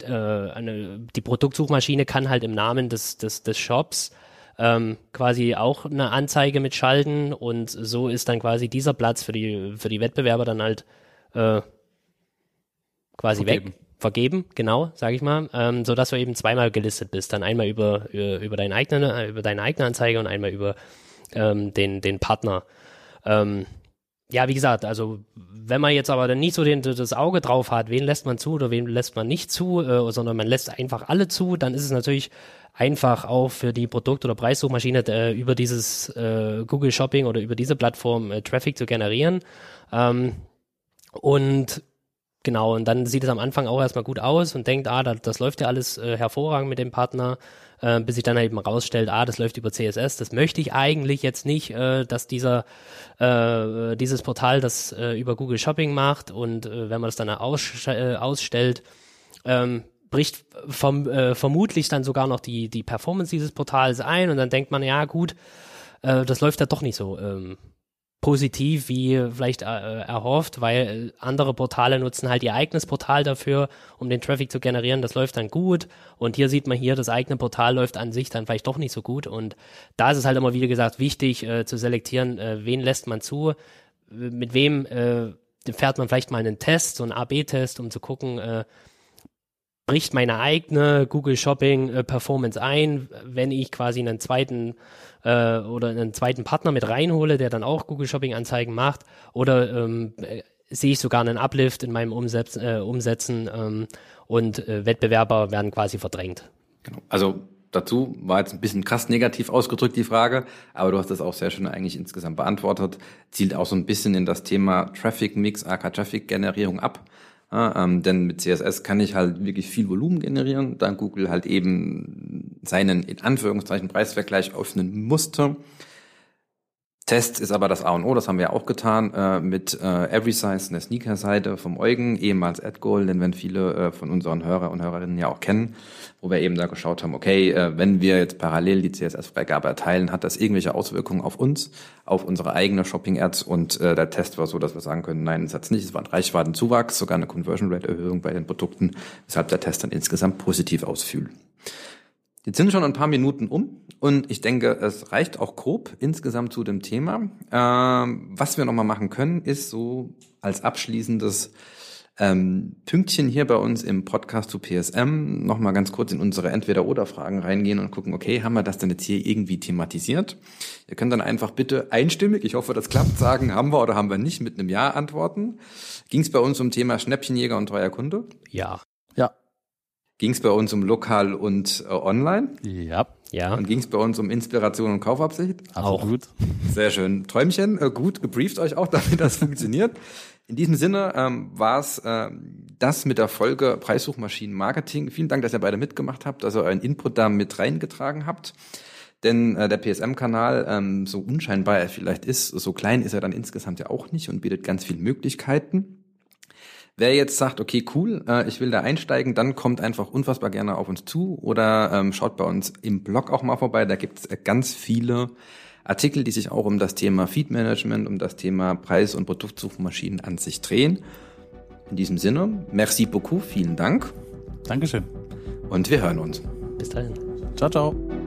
Speaker 4: äh, eine, die Produktsuchmaschine kann halt im Namen des, des, des Shops ähm, quasi auch eine Anzeige mitschalten und so ist dann quasi dieser Platz für die, für die Wettbewerber dann halt äh, quasi Vergeben. weg vergeben, genau, sage ich mal, ähm, so dass du eben zweimal gelistet bist, dann einmal über über, über deine eigene über deine eigene Anzeige und einmal über ähm, den den Partner. Ähm, ja, wie gesagt, also wenn man jetzt aber dann nicht so den, das Auge drauf hat, wen lässt man zu oder wen lässt man nicht zu, äh, sondern man lässt einfach alle zu, dann ist es natürlich einfach auch für die Produkt- oder Preissuchmaschine äh, über dieses äh, Google Shopping oder über diese Plattform äh, Traffic zu generieren. Ähm, und Genau, und dann sieht es am Anfang auch erstmal gut aus und denkt, ah, das, das läuft ja alles äh, hervorragend mit dem Partner, äh, bis sich dann eben rausstellt, ah, das läuft über CSS, das möchte ich eigentlich jetzt nicht, äh, dass dieser äh, dieses Portal das äh, über Google Shopping macht und äh, wenn man das dann aus, äh, ausstellt, ähm, bricht vom, äh, vermutlich dann sogar noch die, die Performance dieses Portals ein und dann denkt man, ja gut, äh, das läuft ja doch nicht so ähm, positiv wie vielleicht äh, erhofft, weil andere Portale nutzen halt ihr eigenes Portal dafür, um den Traffic zu generieren. Das läuft dann gut. Und hier sieht man hier, das eigene Portal läuft an sich dann vielleicht doch nicht so gut. Und da ist es halt immer wieder gesagt wichtig äh, zu selektieren, äh, wen lässt man zu, mit wem äh, fährt man vielleicht mal einen Test, so einen AB-Test, um zu gucken, äh, bricht meine eigene Google Shopping äh, Performance ein, wenn ich quasi einen zweiten äh, oder einen zweiten Partner mit reinhole, der dann auch Google Shopping Anzeigen macht, oder ähm, äh, sehe ich sogar einen Uplift in meinem Umsetz, äh, Umsetzen ähm, und äh, Wettbewerber werden quasi verdrängt.
Speaker 2: Genau. Also dazu war jetzt ein bisschen krass negativ ausgedrückt die Frage, aber du hast das auch sehr schön eigentlich insgesamt beantwortet. Zielt auch so ein bisschen in das Thema Traffic Mix, AK Traffic Generierung ab. Ja, ähm, denn mit CSS kann ich halt wirklich viel Volumen generieren, da Google halt eben seinen in Anführungszeichen Preisvergleich öffnen musste. Test ist aber das A und O, das haben wir auch getan äh, mit äh, EverySize, eine Sneaker-Seite vom Eugen, ehemals AdGoal, den werden viele äh, von unseren Hörer und Hörerinnen ja auch kennen, wo wir eben da geschaut haben, okay, äh, wenn wir jetzt parallel die CSS-Freigabe erteilen, hat das irgendwelche Auswirkungen auf uns, auf unsere eigene Shopping-Ads und äh, der Test war so, dass wir sagen können, nein, das hat's nicht, es war ein Reichweitenzuwachs, sogar eine Conversion-Rate-Erhöhung bei den Produkten, weshalb der Test dann insgesamt positiv ausfiel. Jetzt sind schon ein paar Minuten um und ich denke, es reicht auch grob insgesamt zu dem Thema. Ähm, was wir nochmal machen können, ist so als abschließendes ähm, Pünktchen hier bei uns im Podcast zu PSM nochmal ganz kurz in unsere Entweder-Oder-Fragen reingehen und gucken, okay, haben wir das denn jetzt hier irgendwie thematisiert? Ihr könnt dann einfach bitte einstimmig, ich hoffe, das klappt, sagen, haben wir oder haben wir nicht, mit einem Ja antworten. Ging es bei uns um Thema Schnäppchenjäger und treuer Kunde?
Speaker 4: Ja.
Speaker 3: Ja.
Speaker 2: Ging es bei uns um lokal und äh, online?
Speaker 3: Ja.
Speaker 4: Ja.
Speaker 2: Und ging es bei uns um Inspiration und Kaufabsicht?
Speaker 3: Auch gut.
Speaker 2: Sehr schön. Träumchen, äh, gut, gebrieft euch auch, (laughs) damit das funktioniert. In diesem Sinne ähm, war es äh, das mit der Folge Preissuchmaschinen Marketing. Vielen Dank, dass ihr beide mitgemacht habt, dass ihr euren Input da mit reingetragen habt. Denn äh, der PSM-Kanal, ähm, so unscheinbar er vielleicht ist, so klein ist er dann insgesamt ja auch nicht und bietet ganz viele Möglichkeiten. Wer jetzt sagt, okay, cool, äh, ich will da einsteigen, dann kommt einfach unfassbar gerne auf uns zu oder ähm, schaut bei uns im Blog auch mal vorbei. Da gibt es äh, ganz viele Artikel, die sich auch um das Thema Feed Management, um das Thema Preis- und Produktsuchmaschinen an sich drehen. In diesem Sinne, merci beaucoup, vielen Dank
Speaker 3: Dankeschön.
Speaker 2: und wir hören uns.
Speaker 4: Bis dahin.
Speaker 3: Ciao, ciao.